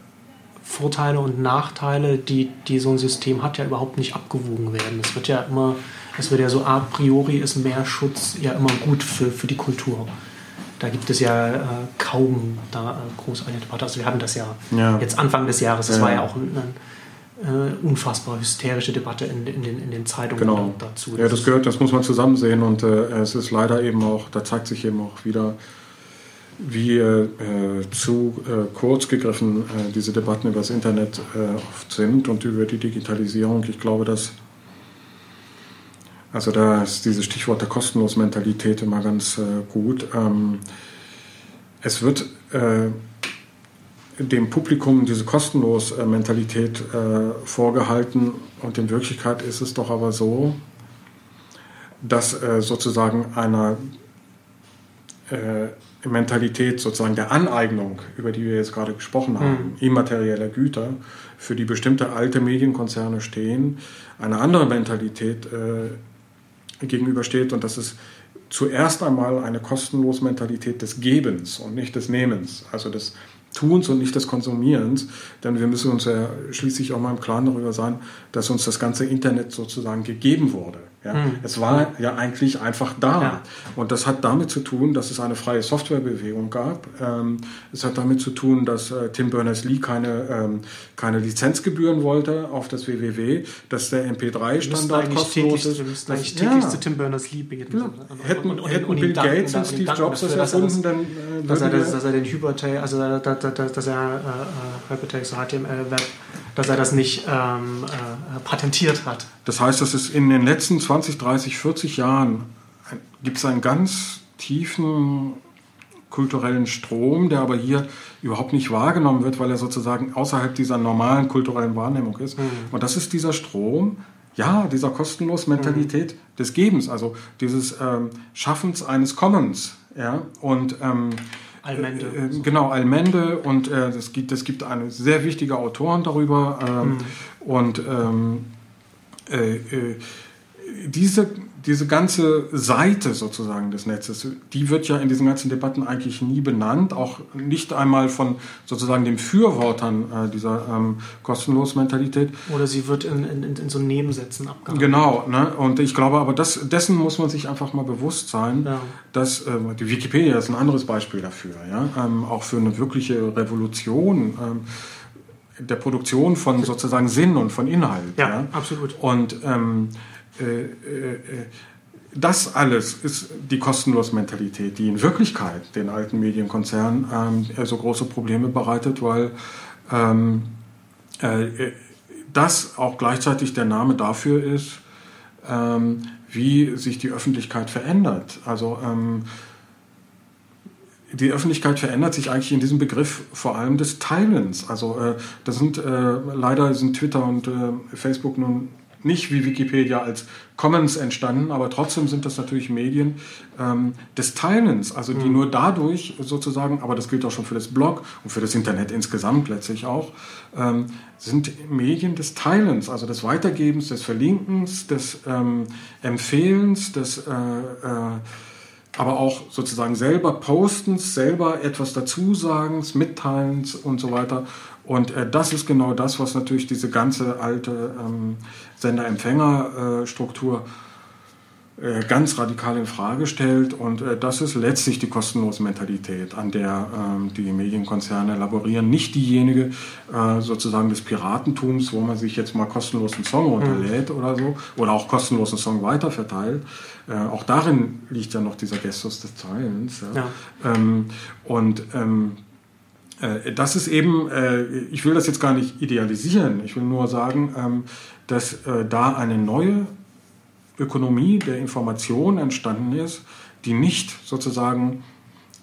Vorteile und Nachteile, die, die so ein System hat, ja überhaupt nicht abgewogen werden. Es wird ja immer, es wird ja so a priori ist mehr Schutz ja immer gut für, für die Kultur. Da gibt es ja äh, kaum da äh, groß eine Debatte. Also wir hatten das ja, ja, jetzt Anfang des Jahres, das ja. war ja auch ein, ein äh, unfassbar hysterische Debatte in, in, den, in den Zeitungen genau. dazu. Ja, das gehört, das muss man zusammen sehen und äh, es ist leider eben auch, da zeigt sich eben auch wieder, wie äh, zu äh, kurz gegriffen äh, diese Debatten über das Internet äh, oft sind und über die Digitalisierung. Ich glaube, dass also da ist dieses Stichwort der Kostenlos-Mentalität immer ganz äh, gut. Ähm, es wird äh, dem Publikum diese Kostenlos-Mentalität vorgehalten und in Wirklichkeit ist es doch aber so, dass sozusagen einer Mentalität sozusagen der Aneignung, über die wir jetzt gerade gesprochen haben, mhm. immaterieller Güter, für die bestimmte alte Medienkonzerne stehen, eine andere Mentalität äh, gegenübersteht und das ist zuerst einmal eine kostenlose Mentalität des Gebens und nicht des Nehmens, also des Tuns und nicht des Konsumierens, denn wir müssen uns ja schließlich auch mal im Klaren darüber sein, dass uns das ganze Internet sozusagen gegeben wurde. Ja, mhm. Es war ja eigentlich einfach da. Ja. Und das hat damit zu tun, dass es eine freie Softwarebewegung gab. Ähm, es hat damit zu tun, dass äh, Tim Berners-Lee keine, ähm, keine Lizenzgebühren wollte auf das WWW, dass der MP3-Standard kostenlos ist. Wir müssten eigentlich täglich zu Tim Berners-Lee beten. Ja. Hätten, und, und, hätten und Bill Gates und Steve Jobs das erfunden, dann äh, dass, er das, dass er den Hypertext, also dass, dass, dass er äh, Hypertext, HTML-Web dass er das nicht ähm, äh, patentiert hat. Das heißt, dass es in den letzten 20, 30, 40 Jahren gibt es einen ganz tiefen kulturellen Strom, der aber hier überhaupt nicht wahrgenommen wird, weil er sozusagen außerhalb dieser normalen kulturellen Wahrnehmung ist. Mhm. Und das ist dieser Strom, ja, dieser kostenlos Mentalität mhm. des Gebens, also dieses ähm, Schaffens eines Commons. Ja? Und ähm, Allmende. Äh, äh, genau, Allmende und äh, es, gibt, es gibt eine sehr wichtige Autoren darüber ähm, mhm. und ähm, äh, äh, diese, diese ganze Seite sozusagen des Netzes, die wird ja in diesen ganzen Debatten eigentlich nie benannt, auch nicht einmal von sozusagen den Fürwortern äh, dieser ähm, Kostenlos-Mentalität. Oder sie wird in, in, in so Nebensätzen abgehandelt. Genau, ne? und ich glaube aber, das, dessen muss man sich einfach mal bewusst sein, ja. dass äh, die Wikipedia ist ein anderes Beispiel dafür, ja? Ähm, auch für eine wirkliche Revolution. Ähm, der Produktion von sozusagen Sinn und von Inhalt. Ja, ja? absolut. Und ähm, äh, äh, das alles ist die kostenlose Mentalität, die in Wirklichkeit den alten Medienkonzernen ähm, so große Probleme bereitet, weil ähm, äh, das auch gleichzeitig der Name dafür ist, ähm, wie sich die Öffentlichkeit verändert. Also ähm, die Öffentlichkeit verändert sich eigentlich in diesem Begriff vor allem des Teilens. Also äh, das sind äh, leider sind Twitter und äh, Facebook nun nicht wie Wikipedia als Commons entstanden, aber trotzdem sind das natürlich Medien ähm, des Teilens, also die mhm. nur dadurch sozusagen, aber das gilt auch schon für das Blog und für das Internet insgesamt letztlich auch, ähm, sind Medien des Teilens, also des Weitergebens, des Verlinkens, des ähm, Empfehlens, des äh, äh, aber auch sozusagen selber Postens, selber etwas dazusagens, Mitteilens und so weiter. Und äh, das ist genau das, was natürlich diese ganze alte ähm, Sender-Empfänger-Struktur äh, ganz radikal in Frage stellt. Und äh, das ist letztlich die kostenlose Mentalität, an der ähm, die Medienkonzerne laborieren. Nicht diejenige äh, sozusagen des Piratentums, wo man sich jetzt mal kostenlosen Song runterlädt mhm. oder so, oder auch kostenlosen Song weiterverteilt. Äh, auch darin liegt ja noch dieser Gestus des Teilens. Ja. ja. Ähm, und ähm, äh, das ist eben, äh, ich will das jetzt gar nicht idealisieren, ich will nur sagen, ähm, dass äh, da eine neue Ökonomie der Information entstanden ist, die nicht sozusagen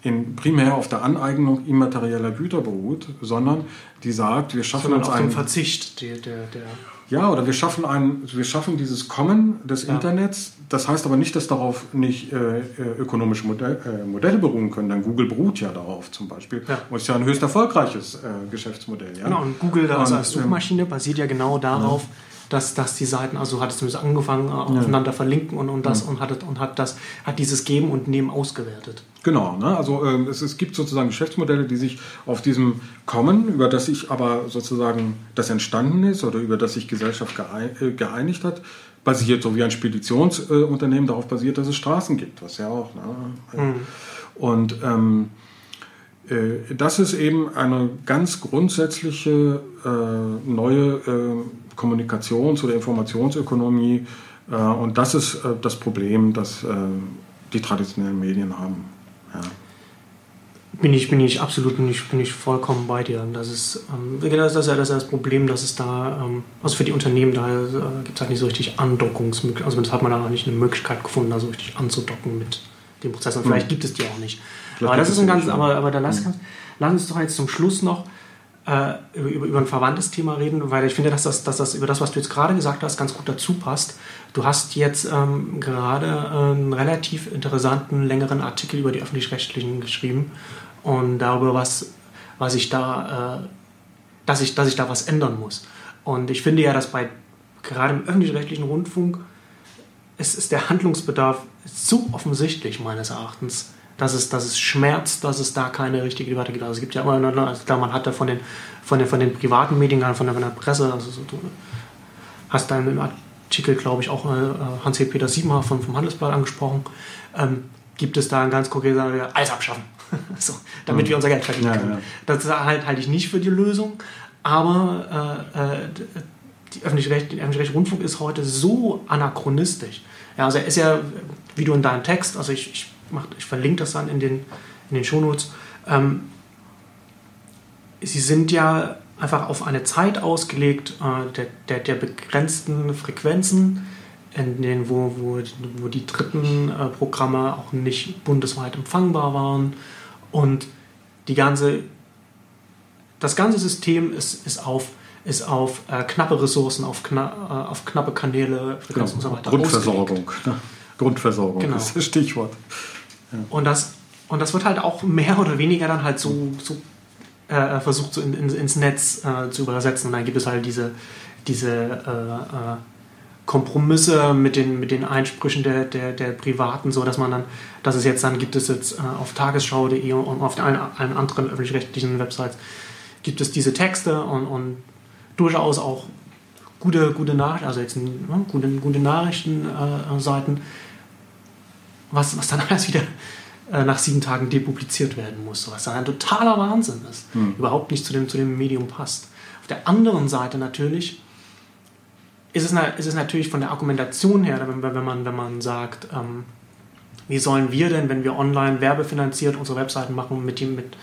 in, primär auf der Aneignung immaterieller Güter beruht, sondern die sagt, wir schaffen sondern uns einen Verzicht der, der, der ja, oder wir schaffen, ein, wir schaffen dieses Kommen des ja. Internets. Das heißt aber nicht, dass darauf nicht äh, äh, ökonomische Modell, äh, Modelle beruhen können. Denn Google beruht ja darauf zum Beispiel. Ja. Und ist ja ein höchst erfolgreiches äh, Geschäftsmodell. Ja? Genau, und Google als, als ähm, Suchmaschine basiert ja genau darauf, ja dass, dass die Seiten, also hat es zumindest angefangen, äh, aufeinander verlinken und, und das ja. und, hat, und hat das, hat dieses Geben und Nehmen ausgewertet. Genau, ne? also äh, es, es gibt sozusagen Geschäftsmodelle, die sich auf diesem kommen, über das sich aber sozusagen das entstanden ist oder über das sich Gesellschaft äh, geeinigt hat, basiert, so wie ein Speditionsunternehmen äh, darauf basiert, dass es Straßen gibt, was ja auch. Ne? Mhm. Und ähm, äh, das ist eben eine ganz grundsätzliche äh, neue äh, Kommunikations- oder Informationsökonomie. Äh, und das ist äh, das Problem, das äh, die traditionellen Medien haben. Ja. Bin ich, bin ich absolut bin ich, bin ich vollkommen bei dir. Das ist, ähm, das, ist ja, das, ist das Problem, dass es da, ähm, also für die Unternehmen, da äh, gibt es halt nicht so richtig Andockungsmöglichkeiten. Also das hat man da noch nicht eine Möglichkeit gefunden, da so richtig anzudocken mit dem Prozess. Und vielleicht hm. gibt es die auch nicht. Vielleicht aber das ist ein ganz, aber, aber da lass, hm. lass uns doch jetzt zum Schluss noch äh, über, über, ein verwandtes Thema reden, weil ich finde, dass das, dass das über das, was du jetzt gerade gesagt hast, ganz gut dazu passt. Du hast jetzt ähm, gerade einen relativ interessanten, längeren Artikel über die Öffentlich-Rechtlichen geschrieben und darüber, was, was ich da, äh, dass, ich, dass ich da was ändern muss. Und ich finde ja, dass bei gerade im öffentlich-rechtlichen Rundfunk ist, ist der Handlungsbedarf so offensichtlich meines Erachtens, dass es, dass es schmerzt, dass es da keine richtige Debatte gibt. Also es gibt ja immer, also klar, man hat da von den, von den, von den privaten Medien, von der, von der Presse, also so, du hast da im Artikel, glaube ich, auch äh, Hans-Peter Siebenhaar vom, vom Handelsblatt angesprochen, ähm, gibt es da ein ganz konkretes, alles abschaffen, so, damit mhm. wir unser Geld verdienen können. Ja, ja. Das halt, halte ich nicht für die Lösung, aber äh, äh die öffentlich-rechtliche öffentlich Rundfunk ist heute so anachronistisch. Ja, also er ist ja, wie du in deinem Text, also ich, ich macht, ich verlinke das dann in den, in den Shownotes. Ähm, sie sind ja einfach auf eine Zeit ausgelegt äh, der, der, der, begrenzten Frequenzen, in denen, wo, wo, wo die dritten äh, Programme auch nicht bundesweit empfangbar waren. Und die ganze, das ganze System ist, ist auf, ist auf äh, knappe Ressourcen, auf, kna, äh, auf knappe Kanäle, Frequenzen genau. und so weiter. Grundversorgung. Ne? Grundversorgung genau. ist das Stichwort. Und, das, und das wird halt auch mehr oder weniger dann halt so, so äh, versucht so in, in, ins Netz äh, zu übersetzen. Und dann gibt es halt diese, diese äh, äh, Kompromisse mit den, mit den Einsprüchen der, der, der Privaten, so dass man dann, dass es jetzt dann gibt es jetzt äh, auf tagesschau.de und auf allen, allen anderen öffentlich-rechtlichen Websites gibt es diese Texte und, und durchaus auch gute, gute Nachrichten, also jetzt ne, gute, gute Nachrichtenseiten, was, was dann alles wieder äh, nach sieben Tagen depubliziert werden muss, was dann ein totaler Wahnsinn ist, mhm. überhaupt nicht zu dem, zu dem Medium passt. Auf der anderen Seite natürlich ist es, ist es natürlich von der Argumentation her, wenn, wenn, man, wenn man sagt, ähm, wie sollen wir denn, wenn wir online werbefinanziert unsere Webseiten machen, mit, dem, mit,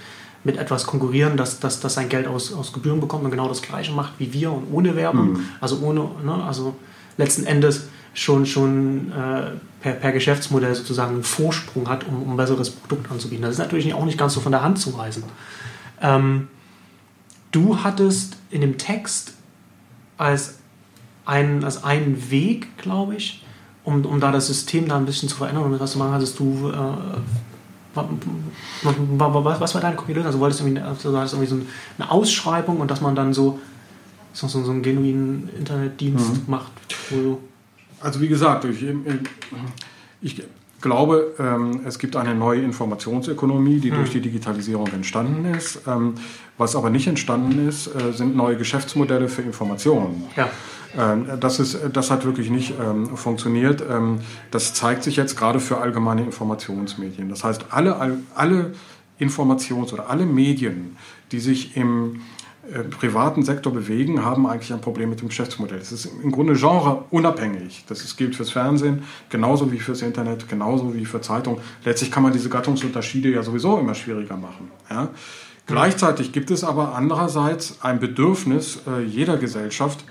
mit etwas konkurrieren, dass das dass sein Geld aus, aus Gebühren bekommt und genau das Gleiche macht wie wir und ohne Werbung, mhm. also ohne, ne, also letzten Endes schon, schon äh, per, per, Geschäftsmodell sozusagen einen Vorsprung hat, um, um, ein besseres Produkt anzubieten. Das ist natürlich auch nicht ganz so von der Hand zu weisen. Ähm, du hattest in dem Text als, ein, als einen Weg, glaube ich, um, um da das System da ein bisschen zu verändern und was zu machen, hattest du äh, was war deine konkrete Also wolltest du irgendwie, also du irgendwie so eine Ausschreibung und dass man dann so, so, so einen genuinen Internetdienst mhm. macht. Also wie gesagt, ich, ich glaube, ähm, es gibt eine neue Informationsökonomie, die mhm. durch die Digitalisierung entstanden ist. Ähm, was aber nicht entstanden ist, äh, sind neue Geschäftsmodelle für Informationen. Ja. Ähm, das, ist, das hat wirklich nicht ähm, funktioniert. Ähm, das zeigt sich jetzt gerade für allgemeine Informationsmedien. Das heißt, alle, alle Informations- oder alle Medien, die sich im äh, privaten Sektor bewegen, haben eigentlich ein Problem mit dem Geschäftsmodell. Es ist im Grunde genreunabhängig. Das gilt fürs Fernsehen genauso wie fürs Internet, genauso wie für Zeitungen. Letztlich kann man diese Gattungsunterschiede ja sowieso immer schwieriger machen. Ja? Gleichzeitig gibt es aber andererseits ein Bedürfnis äh, jeder Gesellschaft,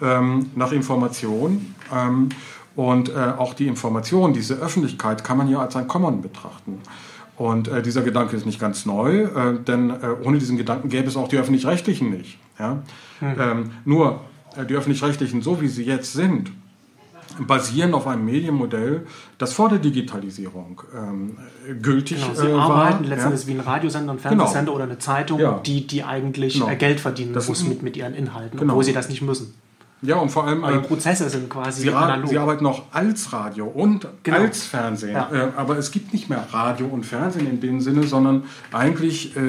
ähm, nach Information. Ähm, und äh, auch die Information, diese Öffentlichkeit kann man ja als ein Common betrachten. Und äh, dieser Gedanke ist nicht ganz neu, äh, denn äh, ohne diesen Gedanken gäbe es auch die öffentlich-rechtlichen nicht. Ja? Mhm. Ähm, nur äh, die öffentlich-rechtlichen, so wie sie jetzt sind, basieren auf einem Medienmodell, das vor der Digitalisierung ähm, gültig genau, Sie äh, arbeiten letztendlich ja. wie ein Radiosender, ein Fernsehsender genau. oder eine Zeitung, ja. die, die eigentlich genau. Geld verdienen das muss mit, mit ihren Inhalten, genau. obwohl sie das nicht müssen. Ja, und vor allem. Aber die äh, Prozesse sind quasi sie, analog. Sie arbeiten noch als Radio und genau. als Fernsehen. Ja. Äh, aber es gibt nicht mehr Radio und Fernsehen in dem Sinne, sondern eigentlich äh,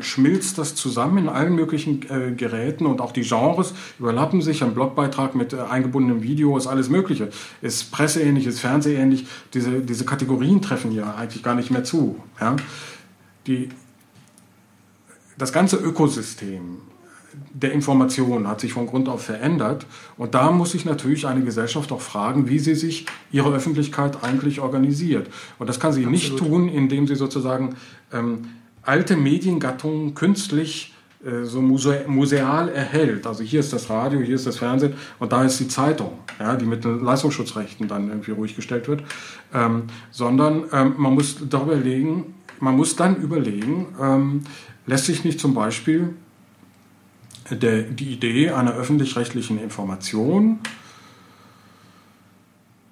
schmilzt das zusammen in allen möglichen äh, Geräten und auch die Genres überlappen sich. Ein Blogbeitrag mit äh, eingebundenem Video ist alles Mögliche. Ist presseähnlich, ist fernsehähnlich. Diese, diese Kategorien treffen ja eigentlich gar nicht mehr zu. Ja? Die, das ganze Ökosystem der Information hat sich von Grund auf verändert. Und da muss sich natürlich eine Gesellschaft auch fragen, wie sie sich ihre Öffentlichkeit eigentlich organisiert. Und das kann sie Absolut. nicht tun, indem sie sozusagen ähm, alte Mediengattungen künstlich äh, so muse museal erhält. Also hier ist das Radio, hier ist das Fernsehen und da ist die Zeitung, ja, die mit den Leistungsschutzrechten dann irgendwie ruhig gestellt wird. Ähm, sondern ähm, man muss darüber überlegen, man muss dann überlegen, ähm, lässt sich nicht zum Beispiel der, die Idee einer öffentlich-rechtlichen Information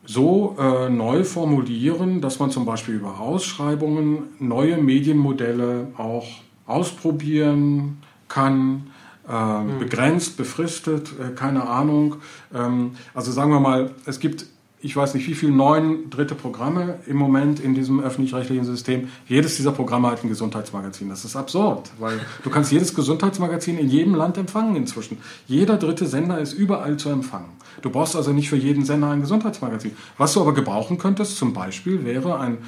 so äh, neu formulieren, dass man zum Beispiel über Ausschreibungen neue Medienmodelle auch ausprobieren kann, äh, mhm. begrenzt, befristet, äh, keine Ahnung. Ähm, also sagen wir mal, es gibt ich weiß nicht wie viele neun dritte Programme im Moment in diesem öffentlich-rechtlichen System. Jedes dieser Programme hat ein Gesundheitsmagazin. Das ist absurd, weil du kannst jedes Gesundheitsmagazin in jedem Land empfangen inzwischen. Jeder dritte Sender ist überall zu empfangen. Du brauchst also nicht für jeden Sender ein Gesundheitsmagazin. Was du aber gebrauchen könntest, zum Beispiel, wäre ein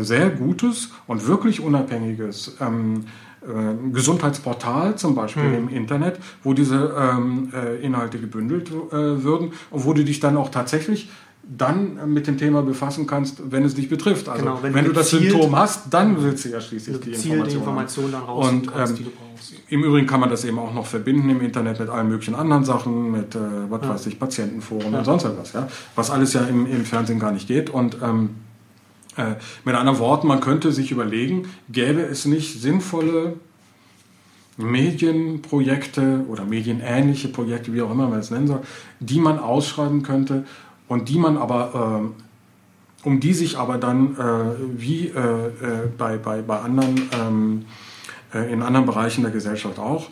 sehr gutes und wirklich unabhängiges ähm, äh, Gesundheitsportal zum Beispiel hm. im Internet, wo diese ähm, äh, Inhalte gebündelt äh, würden und wo du dich dann auch tatsächlich dann mit dem Thema befassen kannst, wenn es dich betrifft. Also genau, wenn, wenn du, das Symptom hast, dann willst du ja schließlich die Information, die Information dann raus und ähm, die du brauchst. Im Übrigen kann man das eben auch noch verbinden im Internet mit allen möglichen anderen Sachen, mit äh, was ja. weiß ich, Patientenforen ja. und sonst etwas, ja, was alles ja im, im Fernsehen gar nicht geht und ähm, äh, mit anderen Worten, man könnte sich überlegen, gäbe es nicht sinnvolle Medienprojekte oder medienähnliche Projekte, wie auch immer man es nennen soll, die man ausschreiben könnte und die man aber, äh, um die sich aber dann äh, wie äh, äh bei, bei, bei anderen, ähm, äh, in anderen Bereichen der Gesellschaft auch,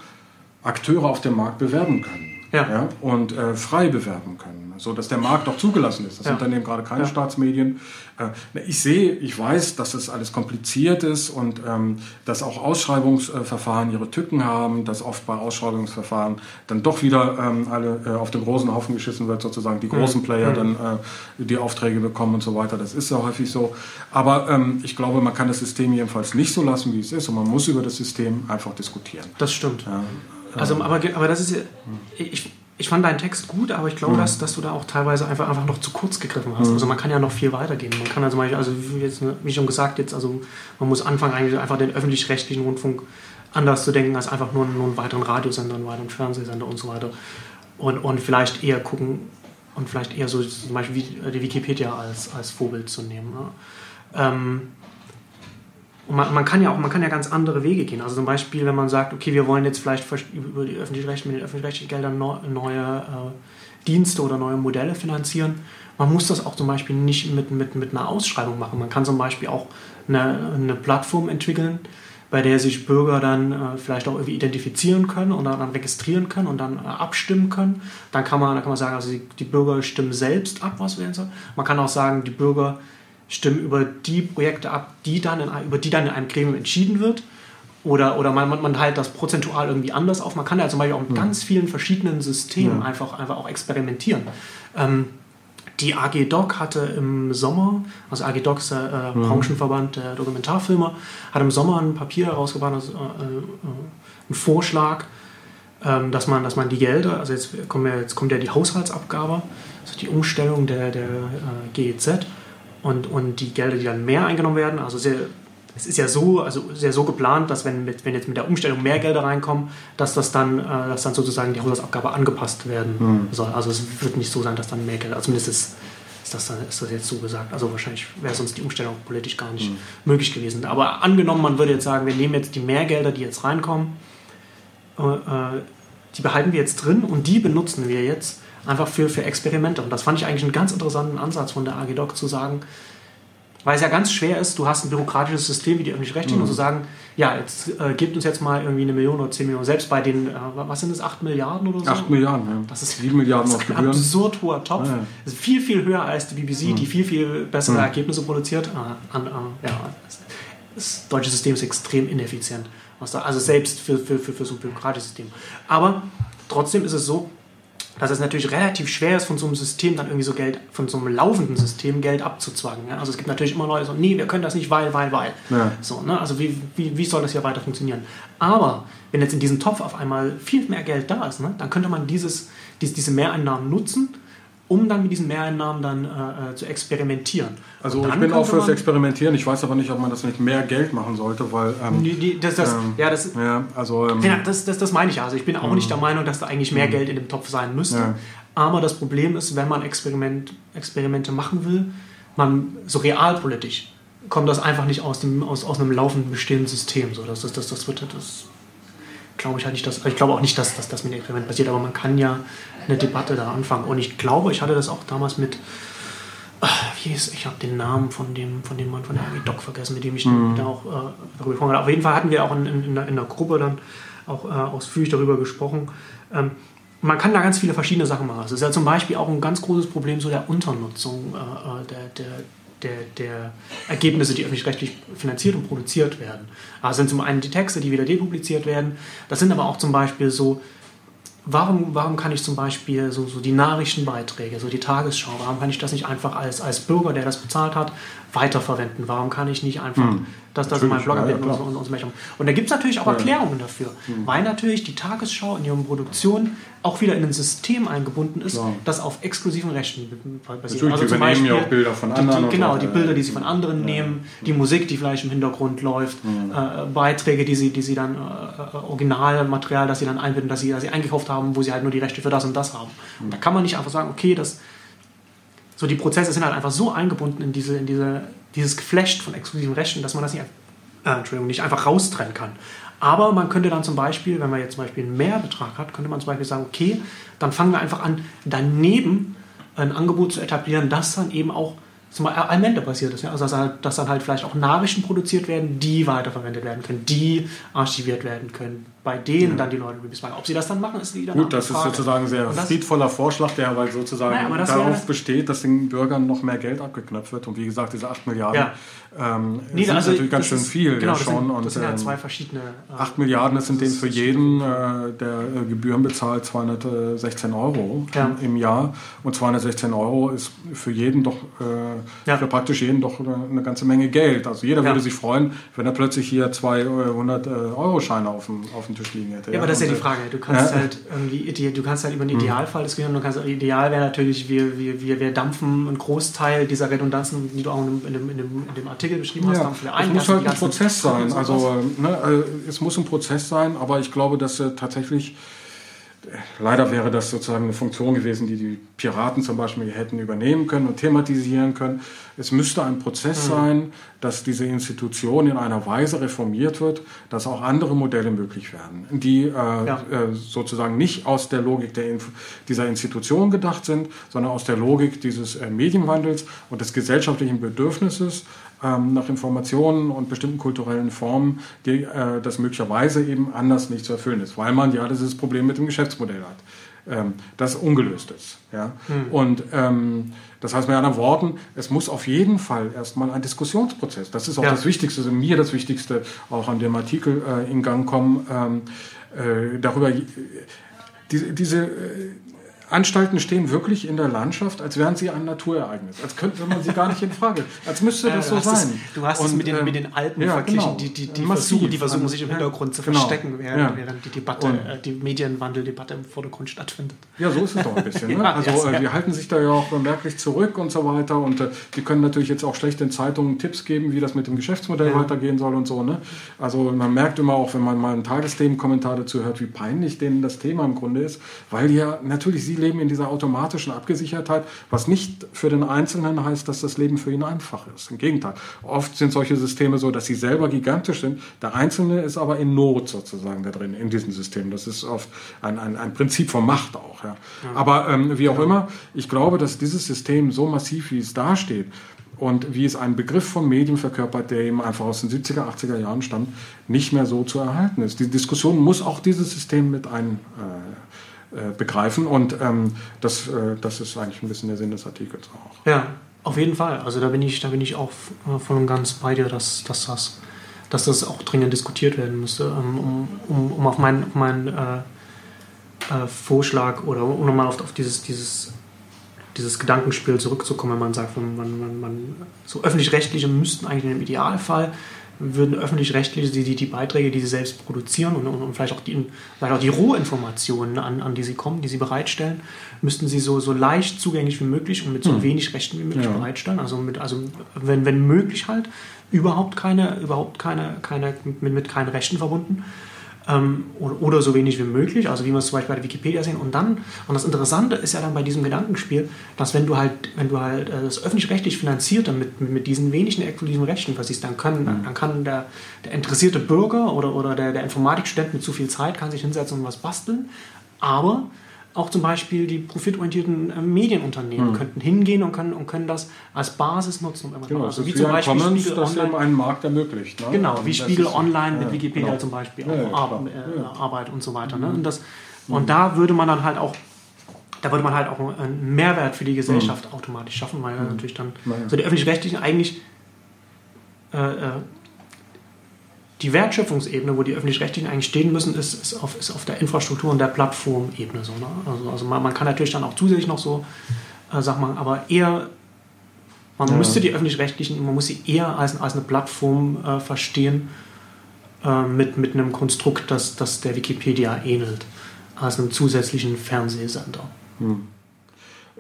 Akteure auf dem Markt bewerben können ja. ja und frei bewerben können so dass der Markt auch zugelassen ist. Das ja. Unternehmen gerade keine ja. Staatsmedien. Äh, ich sehe, ich weiß, dass das alles kompliziert ist und ähm, dass auch Ausschreibungsverfahren ihre Tücken haben, dass oft bei Ausschreibungsverfahren dann doch wieder ähm, alle äh, auf den großen Haufen geschissen wird, sozusagen die großen Player mhm. dann äh, die Aufträge bekommen und so weiter. Das ist ja häufig so. Aber ähm, ich glaube, man kann das System jedenfalls nicht so lassen, wie es ist und man muss über das System einfach diskutieren. Das stimmt. Ja. Also, aber, aber das ist ja, ich, ich fand deinen Text gut, aber ich glaube, mhm. dass, dass du da auch teilweise einfach, einfach noch zu kurz gegriffen hast. Mhm. Also man kann ja noch viel weitergehen. Man kann also, also jetzt, wie schon gesagt, jetzt, also man muss anfangen, eigentlich einfach den öffentlich-rechtlichen Rundfunk anders zu denken, als einfach nur, nur einen weiteren Radiosender, einen weiteren Fernsehsender und so weiter. Und, und vielleicht eher gucken, und vielleicht eher so zum Beispiel die Wikipedia als, als Vorbild zu nehmen. Ne? Ähm, und man, man, kann ja auch, man kann ja ganz andere Wege gehen. Also zum Beispiel, wenn man sagt, okay, wir wollen jetzt vielleicht über die öffentlich-rechtlichen, mit den öffentlich-rechtlichen Geldern neue äh, Dienste oder neue Modelle finanzieren. Man muss das auch zum Beispiel nicht mit, mit, mit einer Ausschreibung machen. Man kann zum Beispiel auch eine, eine Plattform entwickeln, bei der sich Bürger dann äh, vielleicht auch irgendwie identifizieren können und dann registrieren können und dann äh, abstimmen können. Dann kann man, dann kann man sagen, also die, die Bürger stimmen selbst ab, was werden soll. Man kann auch sagen, die Bürger stimmen über die Projekte ab, die dann in, über die dann in einem Gremium entschieden wird. Oder, oder man, man, teilt das prozentual irgendwie anders auf. Man kann ja zum Beispiel auch mit ja. ganz vielen verschiedenen Systemen ja. einfach, einfach auch experimentieren. Ähm, die AG Doc hatte im Sommer, also AG Doc ist der äh, Branchenverband der Dokumentarfilmer, hat im Sommer ein Papier herausgebracht, also, äh, äh, einen Vorschlag, ähm, dass, man, dass man die Gelder, also jetzt, kommt ja, jetzt kommt ja die Haushaltsabgabe, also die Umstellung der, der äh, GEZ, und, und die Gelder, die dann mehr eingenommen werden, also sehr, es ist ja so, also sehr so geplant, dass wenn, mit, wenn jetzt mit der Umstellung mehr Gelder reinkommen, dass das dann, äh, dass dann sozusagen die Haushaltsabgabe angepasst werden mhm. soll. Also es wird nicht so sein, dass dann mehr Gelder, also zumindest ist, ist, das, dann, ist das jetzt so gesagt. Also wahrscheinlich wäre sonst die Umstellung politisch gar nicht mhm. möglich gewesen. Aber angenommen, man würde jetzt sagen, wir nehmen jetzt die Mehrgelder, die jetzt reinkommen, äh, äh die behalten wir jetzt drin und die benutzen wir jetzt einfach für, für Experimente. Und das fand ich eigentlich einen ganz interessanten Ansatz von der AG Doc zu sagen, weil es ja ganz schwer ist, du hast ein bürokratisches System wie die öffentlich-rechtlichen mhm. und zu sagen, ja, jetzt äh, gebt uns jetzt mal irgendwie eine Million oder zehn Millionen, selbst bei den, äh, was sind das, acht Milliarden oder so? Acht Milliarden, ja. Das ist sieben Milliarden das ist ein absurd hoher Topf. Ja, ja. Das ist viel, viel höher als die BBC, mhm. die viel, viel bessere mhm. Ergebnisse produziert. Äh, an, äh, ja, das deutsche System ist extrem ineffizient. Also selbst für, für, für, für so ein bürokratisches System. Aber trotzdem ist es so, dass es natürlich relativ schwer ist, von so einem System dann irgendwie so Geld, von so einem laufenden System Geld abzuzwangen. Ja? Also es gibt natürlich immer Leute, so, nee, wir können das nicht, weil, weil, weil. Ja. So, ne? Also wie, wie, wie soll das hier weiter funktionieren? Aber wenn jetzt in diesem Topf auf einmal viel mehr Geld da ist, ne, dann könnte man dieses, diese, diese Mehreinnahmen nutzen um dann mit diesen Mehreinnahmen dann äh, äh zu experimentieren. Also ich bin auch fürs Experimentieren. Ich weiß aber nicht, ob man das nicht mehr Geld machen sollte, weil ähm, die, die, das, das, ähm, ja, das, ja, also ähm, ja, das, das, das meine ich. Also ich bin auch nicht der Meinung, dass da eigentlich mehr Geld in dem Topf sein müsste. Ja. Aber das Problem ist, wenn man Experiment, Experimente machen will, man so realpolitisch kommt das einfach nicht aus, dem, aus, aus einem laufenden bestehenden System. So, das, das, das, das wird das glaube ich halt nicht, dass, ich glaube auch nicht, dass, dass das mit dem Experiment passiert, aber man kann ja eine Debatte da anfangen. Und ich glaube, ich hatte das auch damals mit, ach, wie hieß, ich habe den Namen von dem, von dem Mann von der AG Doc vergessen, mit dem ich mhm. da auch äh, darüber gesprochen habe. Auf jeden Fall hatten wir auch in, in, in, der, in der Gruppe dann auch äh, ausführlich darüber gesprochen. Ähm, man kann da ganz viele verschiedene Sachen machen. Es ist ja zum Beispiel auch ein ganz großes Problem so der Unternutzung äh, äh der, der, der, der Ergebnisse, die öffentlich-rechtlich finanziert und produziert werden. Das sind zum einen die Texte, die wieder depubliziert werden. Das sind aber auch zum Beispiel so, warum, warum kann ich zum Beispiel so, so die Nachrichtenbeiträge, so die Tagesschau, warum kann ich das nicht einfach als, als Bürger, der das bezahlt hat, weiterverwenden? Warum kann ich nicht einfach hm. das, das in meinem Blog ja, ja, und, so, und, und, so und da gibt es natürlich auch Erklärungen dafür, hm. weil natürlich die Tagesschau in ihrer Produktion auch wieder in ein System eingebunden ist, Klar. das auf exklusiven Rechten basiert. Natürlich, also zum Beispiel, ja auch Bilder von anderen. Die, die, genau, die Bilder, die sie von anderen nehmen, die Musik, die vielleicht im Hintergrund läuft, äh, Beiträge, die sie, die sie dann, äh, Originalmaterial, das sie dann einbinden, das sie, das sie eingekauft haben, wo sie halt nur die Rechte für das und das haben. Und da kann man nicht einfach sagen, okay, das so die Prozesse sind halt einfach so eingebunden in, diese, in diese, dieses Geflecht von exklusiven Rechten, dass man das nicht, äh, Entschuldigung, nicht einfach raustrennen kann. Aber man könnte dann zum Beispiel, wenn man jetzt zum Beispiel einen Mehrbetrag hat, könnte man zum Beispiel sagen, okay, dann fangen wir einfach an, daneben ein Angebot zu etablieren, das dann eben auch zum Beispiel Almente passiert ist. Ja? Also dass, halt, dass, dann halt vielleicht auch Nachrichten produziert werden, die weiterverwendet werden können, die archiviert werden können, bei denen ja. dann die Leute Reviews machen. Ob sie das dann machen, ist wieder Gut, das ist sozusagen ein sehr friedvoller Vorschlag, der aber sozusagen naja, darauf besteht, dass den Bürgern noch mehr Geld abgeknöpft wird. Und wie gesagt, diese 8 Milliarden ja. Ähm, nee, sind also natürlich ganz schön ist, viel genau, ja, schon. Sind, das sind ja ähm, zwei verschiedene... Äh, 8 Milliarden, das sind denen für jeden, äh, der äh, Gebühren bezahlt, 216 Euro ja. im Jahr. Und 216 Euro ist für jeden doch, äh, für praktisch jeden doch eine ganze Menge Geld. Also jeder würde sich freuen, wenn er plötzlich hier 200 äh, Euro Scheine auf dem, auf dem Tisch liegen hätte. Ja, ja aber das ist ja die Frage. Du kannst ja. halt irgendwie, du kannst halt über einen hm. Idealfall diskutieren. Du kannst, ideal wäre natürlich, wir, wir, wir, wir dampfen einen Großteil dieser Redundanzen, die du auch in dem, in dem, in dem Artikel beschrieben hast, dampfen wir ein. Es muss halt ein Prozess sein. Also, ne, äh, es muss ein Prozess sein, aber ich glaube, dass äh, tatsächlich leider wäre das sozusagen eine Funktion gewesen, die die Piraten zum Beispiel hätten übernehmen können und thematisieren können. Es müsste ein Prozess mhm. sein, dass diese Institution in einer Weise reformiert wird, dass auch andere Modelle möglich werden, die äh, ja. äh, sozusagen nicht aus der Logik der Inf dieser Institution gedacht sind, sondern aus der Logik dieses äh, Medienwandels und des gesellschaftlichen Bedürfnisses ähm, nach Informationen und bestimmten kulturellen Formen, die äh, das möglicherweise eben anders nicht zu erfüllen ist, weil man ja dieses Problem mit dem Geschäftsmodell hat ähm, das ungelöst ist. Ja? Hm. Und ähm, das heißt mit anderen Worten, es muss auf jeden Fall erstmal ein Diskussionsprozess, das ist auch ja. das Wichtigste, also mir das Wichtigste, auch an dem Artikel äh, in Gang kommen, ähm, äh, darüber, die, diese äh, Anstalten stehen wirklich in der Landschaft, als wären sie ein Naturereignis, als könnte man sie gar nicht in Frage, als müsste das so sein. Es, du hast und, es mit den, äh, mit den Alpen ja, verglichen, genau. die, die, die versuchen, die versuchen sich im Hintergrund zu genau. verstecken, während, ja. während die Debatte, und, äh, die Medienwandeldebatte im Vordergrund stattfindet. Ja, so ist es doch ein bisschen. Ne? also äh, die halten sich da ja auch merklich zurück und so weiter und äh, die können natürlich jetzt auch schlecht in Zeitungen Tipps geben, wie das mit dem Geschäftsmodell weitergehen soll und so. Ne? Also man merkt immer auch, wenn man mal einen Tagesthemenkommentar dazu hört, wie peinlich denen das Thema im Grunde ist, weil ja natürlich sie leben in dieser automatischen Abgesichertheit, was nicht für den Einzelnen heißt, dass das Leben für ihn einfach ist. Im Gegenteil. Oft sind solche Systeme so, dass sie selber gigantisch sind. Der Einzelne ist aber in Not sozusagen da drin, in diesem System. Das ist oft ein, ein, ein Prinzip von Macht auch. Ja. Ja. Aber ähm, wie auch ja. immer, ich glaube, dass dieses System so massiv, wie es dasteht, und wie es einen Begriff von Medien verkörpert, der eben einfach aus den 70er, 80er Jahren stammt, nicht mehr so zu erhalten ist. Die Diskussion muss auch dieses System mit ein, äh, begreifen. Und ähm, das, äh, das ist eigentlich ein bisschen der Sinn des Artikels auch. Ja, auf jeden Fall. Also da bin ich, da bin ich auch äh, voll und ganz bei dir, dass, dass, das, dass das auch dringend diskutiert werden müsste, ähm, um, um, um auf meinen, meinen äh, äh, Vorschlag oder um nochmal auf, auf dieses, dieses, dieses Gedankenspiel zurückzukommen, wenn man sagt, man, man, man, so öffentlich-rechtliche müssten eigentlich im Idealfall würden öffentlich-rechtliche die, die, die, Beiträge, die sie selbst produzieren und, und, und, vielleicht auch die, vielleicht auch die Rohinformationen, an, an die sie kommen, die sie bereitstellen, müssten sie so, so leicht zugänglich wie möglich und mit so hm. wenig Rechten wie möglich ja. bereitstellen. Also, mit, also wenn, wenn möglich halt, überhaupt keine, überhaupt keine, keine mit, mit keinen Rechten verbunden ähm, oder, oder, so wenig wie möglich, also wie wir es zum Beispiel bei der Wikipedia sehen. Und dann, und das Interessante ist ja dann bei diesem Gedankenspiel, dass wenn du halt, wenn du halt äh, das öffentlich-rechtlich finanzierte mit, mit diesen wenigen exklusiven Rechten versiehst, dann, können, mhm. dann kann der, der interessierte Bürger oder, oder der, der Informatikstudent mit zu viel Zeit kann sich hinsetzen und was basteln, aber auch zum Beispiel die profitorientierten äh, Medienunternehmen hm. könnten hingehen und können, und können das als Basis nutzen. Um genau, also wie zum Beispiel Commons, Spiegel das Online, einen Markt ermöglicht. Ne? Genau, wie Spiegel Online mit Wikipedia genau. zum Beispiel ja, auch ja, äh, Arbeit und so weiter. Ne? Mhm. Und, das, mhm. und da würde man dann halt auch da würde man halt auch einen Mehrwert für die Gesellschaft mhm. automatisch schaffen, weil mhm. natürlich dann so die öffentlich-rechtlichen eigentlich äh, äh die Wertschöpfungsebene, wo die öffentlich-rechtlichen eigentlich stehen müssen, ist, ist, auf, ist auf der Infrastruktur- und der Plattformebene so. Ne? Also, also man, man, kann natürlich dann auch zusätzlich noch so, äh, sag mal, aber eher, man ja. müsste die öffentlich-rechtlichen, man muss sie eher als, als eine Plattform äh, verstehen, äh, mit, mit einem Konstrukt, das, das der Wikipedia ähnelt, als einem zusätzlichen Fernsehsender. Hm.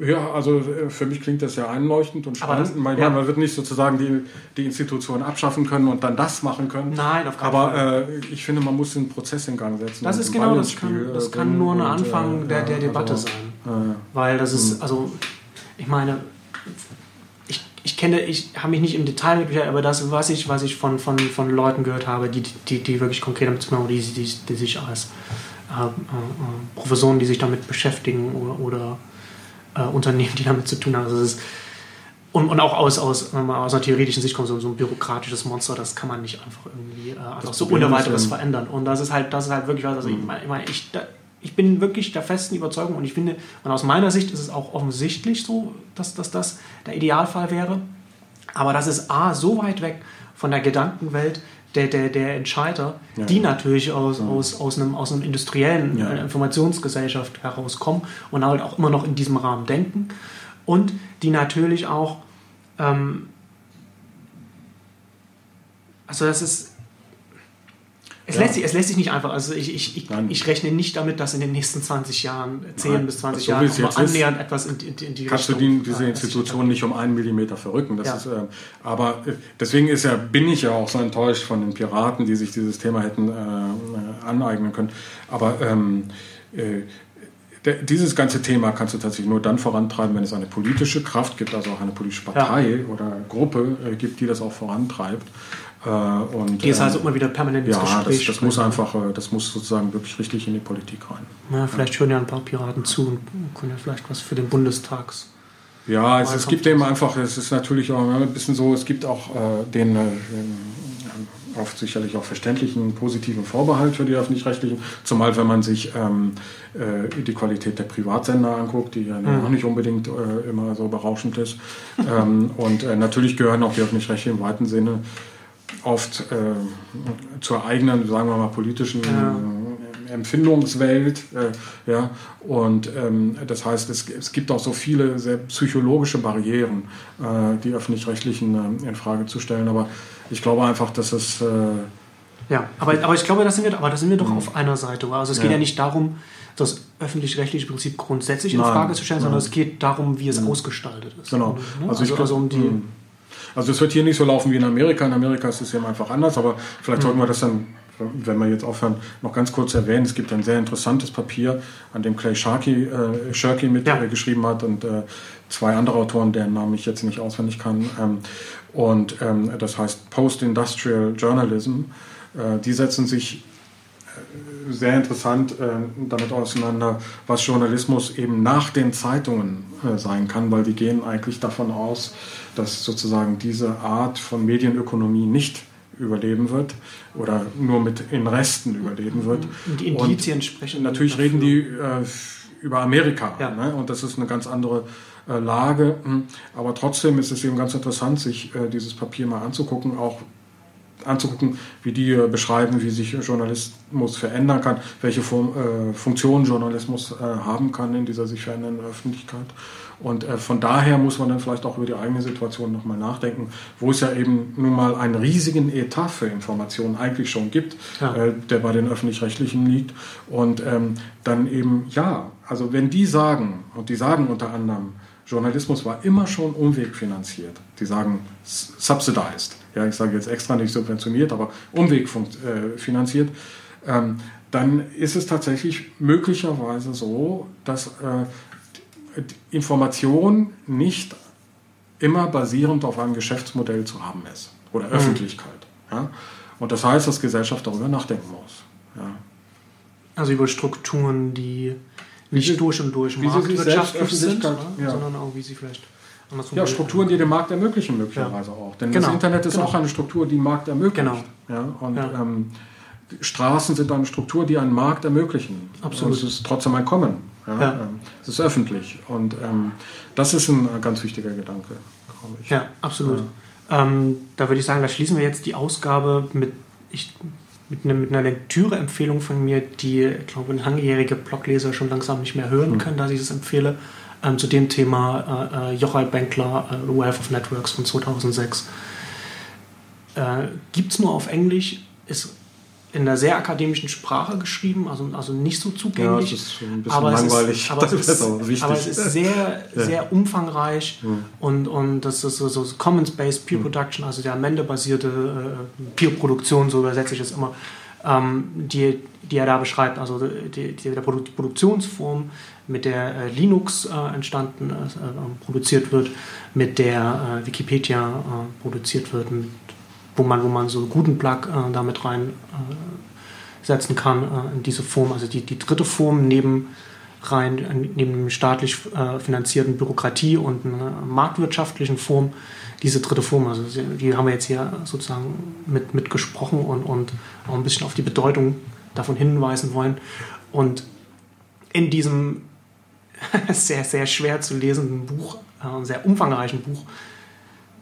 Ja, also äh, für mich klingt das ja einleuchtend und spannend. Das, man, ja. man, wird nicht sozusagen die, die Institution abschaffen können und dann das machen können. Nein, auf keinen Aber, Fall. Aber äh, ich finde, man muss den Prozess in Gang setzen. Das ist genau, das kann, das kann nur ein Anfang und, der, der Debatte also, sein. Ja, Weil das ist, hm. also ich meine, ich, ich kenne, ich habe mich nicht im Detail mit aber das, was ich, was ich von, von, von Leuten gehört habe, die, die, die wirklich konkret damit zu tun haben, die, die, die sich als äh, äh, Professoren, die sich damit beschäftigen oder, oder äh, Unternehmen, die damit zu tun haben. Also ist, und, und, auch aus, aus, aus einer theoretischen Sicht kommt so, so, ein bürokratisches Monster, das kann man nicht einfach irgendwie äh, einfach so ohne weiteres verändern. Und das ist halt, das ist halt wirklich was, also mhm. ich meine, ich, da, ich bin wirklich der festen Überzeugung und ich finde, und aus meiner Sicht ist es auch offensichtlich so, dass, dass das der Idealfall wäre. Aber das ist A, so weit weg von der Gedankenwelt, der, der, der Entscheider, ja. die natürlich aus, aus, aus, einem, aus einem industriellen ja. Äh, Informationsgesellschaft herauskommen und halt auch immer noch in diesem Rahmen denken und die natürlich auch, ähm, also das ist, es, ja. lässt sich, es lässt sich nicht einfach, also ich, ich, ich, ich, rechne nicht damit, dass in den nächsten 20 Jahren, 10 Nein. bis 20 so Jahren, annähernd etwas in, in, in die Kannst Richtung, du die, diese Institution nicht um einen Millimeter verrücken. Das ja. ist, äh, aber äh, deswegen ist ja, bin ich ja auch so enttäuscht von den Piraten, die sich dieses Thema hätten äh, aneignen können. Aber ähm, äh, dieses ganze Thema kannst du tatsächlich nur dann vorantreiben, wenn es eine politische Kraft gibt, also auch eine politische Partei ja. oder Gruppe äh, gibt, die das auch vorantreibt. Äh, und, die ist also immer wieder permanent ins ja, Gespräch. Das, das muss einfach, äh, das muss sozusagen wirklich richtig in die Politik rein. Ja, vielleicht ja. hören ja ein paar Piraten zu und können ja vielleicht was für den Bundestags. Ja, es, es gibt eben einfach, es ist natürlich auch ein bisschen so, es gibt auch äh, den, äh, oft sicherlich auch verständlichen positiven Vorbehalt für die öffentlich-rechtlichen, zumal wenn man sich ähm, äh, die Qualität der Privatsender anguckt, die ja mhm. auch nicht unbedingt äh, immer so berauschend ist. ähm, und äh, natürlich gehören auch die öffentlich-rechtlichen im weiten Sinne oft äh, zur eigenen, sagen wir mal, politischen ja. Empfindungswelt. Äh, ja, und ähm, das heißt, es, es gibt auch so viele sehr psychologische Barrieren, äh, die öffentlich-rechtlichen äh, in Frage zu stellen. Aber ich glaube einfach, dass es. Äh, ja, aber, aber ich glaube, da sind wir, aber da sind wir doch mhm. auf einer Seite. Also es geht ja, ja nicht darum, das öffentlich-rechtliche Prinzip grundsätzlich in Frage zu stellen, sondern es geht darum, wie es mhm. ausgestaltet ist. Genau. Ne? Also, also, also, um die. Mhm. Also es wird hier nicht so laufen wie in Amerika. In Amerika ist es eben einfach anders, aber vielleicht sollten wir das dann wenn wir jetzt aufhören, noch ganz kurz erwähnen, es gibt ein sehr interessantes Papier, an dem Clay Sharkey, äh, Shirky mitgeschrieben ja. äh, hat und äh, zwei andere Autoren, deren Namen ich jetzt nicht auswendig kann. Ähm, und ähm, das heißt Post-Industrial Journalism. Äh, die setzen sich äh, sehr interessant äh, damit auseinander, was Journalismus eben nach den Zeitungen sein kann, weil die gehen eigentlich davon aus, dass sozusagen diese Art von Medienökonomie nicht überleben wird oder nur mit in Resten überleben wird. Und die Indizien sprechen. Natürlich dafür. reden die äh, über Amerika ja. ne? und das ist eine ganz andere äh, Lage. Hm. Aber trotzdem ist es eben ganz interessant, sich äh, dieses Papier mal anzugucken, auch anzugucken, wie die äh, beschreiben, wie sich Journalismus verändern kann, welche Form, äh, Funktion Journalismus äh, haben kann in dieser sich verändernden Öffentlichkeit. Und äh, von daher muss man dann vielleicht auch über die eigene Situation nochmal nachdenken, wo es ja eben nun mal einen riesigen Etat für Informationen eigentlich schon gibt, ja. äh, der bei den öffentlich-rechtlichen liegt. Und ähm, dann eben, ja, also wenn die sagen, und die sagen unter anderem, Journalismus war immer schon umwegfinanziert. Die sagen subsidized. Ja, ich sage jetzt extra nicht subventioniert, aber umwegfinanziert. Äh, ähm, dann ist es tatsächlich möglicherweise so, dass äh, Information nicht immer basierend auf einem Geschäftsmodell zu haben ist oder mhm. Öffentlichkeit. Ja? Und das heißt, dass Gesellschaft darüber nachdenken muss. Ja? Also über Strukturen, die nicht wie durch und durch marktwirtschaftlich sind, ja. sondern auch wie sie vielleicht ja, Strukturen, die den Markt ermöglichen, möglicherweise ja. auch. Denn genau. das Internet ist genau. auch eine Struktur, die Markt ermöglicht. Genau. Ja, und ähm, Straßen sind eine Struktur, die einen Markt ermöglichen. Absolut. Und es ist trotzdem ein Kommen. Ähm, es ist öffentlich und ähm, das ist ein ganz wichtiger Gedanke, glaube ich. Ja, absolut. Ähm, da würde ich sagen, da schließen wir jetzt die Ausgabe mit, ich, mit, ne, mit einer Lektüre-Empfehlung von mir, die, ich glaube, langjährige Blogleser schon langsam nicht mehr hören mhm. können, dass ich es empfehle. Ähm, zu dem Thema äh, äh Jochai Benkler, äh, Wealth of Networks von 2006. Äh, Gibt es nur auf Englisch, ist in einer sehr akademischen Sprache geschrieben, also, also nicht so zugänglich. Ja, das ist ein bisschen aber langweilig. Es ist, aber, es ist, ist aber es ist sehr, sehr ja. umfangreich ja. und, und das ist so, so Commons-Based Peer Production, also der am Ende basierte äh, Peer-Produktion, so übersetze ich es immer, ähm, die, die er da beschreibt, also die, die, der Produktionsform, mit der äh, Linux äh, entstanden, äh, produziert wird, mit der äh, Wikipedia äh, produziert wird, mit wo man, wo man so guten Plug äh, damit reinsetzen äh, kann äh, in diese Form. Also die, die dritte Form neben rein äh, neben staatlich äh, finanzierten Bürokratie und einer marktwirtschaftlichen Form diese dritte Form. Also die haben wir jetzt hier sozusagen mit, mit und, und auch ein bisschen auf die Bedeutung davon hinweisen wollen. Und in diesem sehr, sehr schwer zu lesenden Buch, äh, sehr umfangreichen Buch,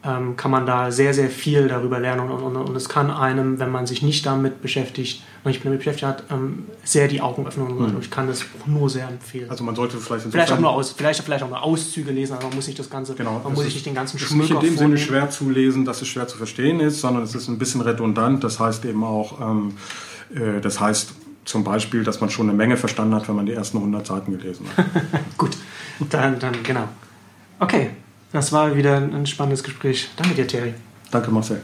ähm, kann man da sehr, sehr viel darüber lernen und, und, und, es kann einem, wenn man sich nicht damit beschäftigt, noch nicht damit beschäftigt hat, ähm, sehr die Augen öffnen und mhm. ich kann das nur sehr empfehlen. Also man sollte vielleicht vielleicht auch nur aus, vielleicht, vielleicht auch nur Auszüge lesen, aber man muss nicht das ganze, genau, man muss sich nicht den ganzen Schmuck Es ist nicht in dem Sinne schwer zu lesen, dass es schwer zu verstehen ist, sondern es ist ein bisschen redundant. Das heißt eben auch, ähm, äh, das heißt zum Beispiel, dass man schon eine Menge verstanden hat, wenn man die ersten 100 Seiten gelesen hat. Gut, dann, dann genau. Okay, das war wieder ein spannendes Gespräch. Danke dir, Thierry. Danke, Marcel.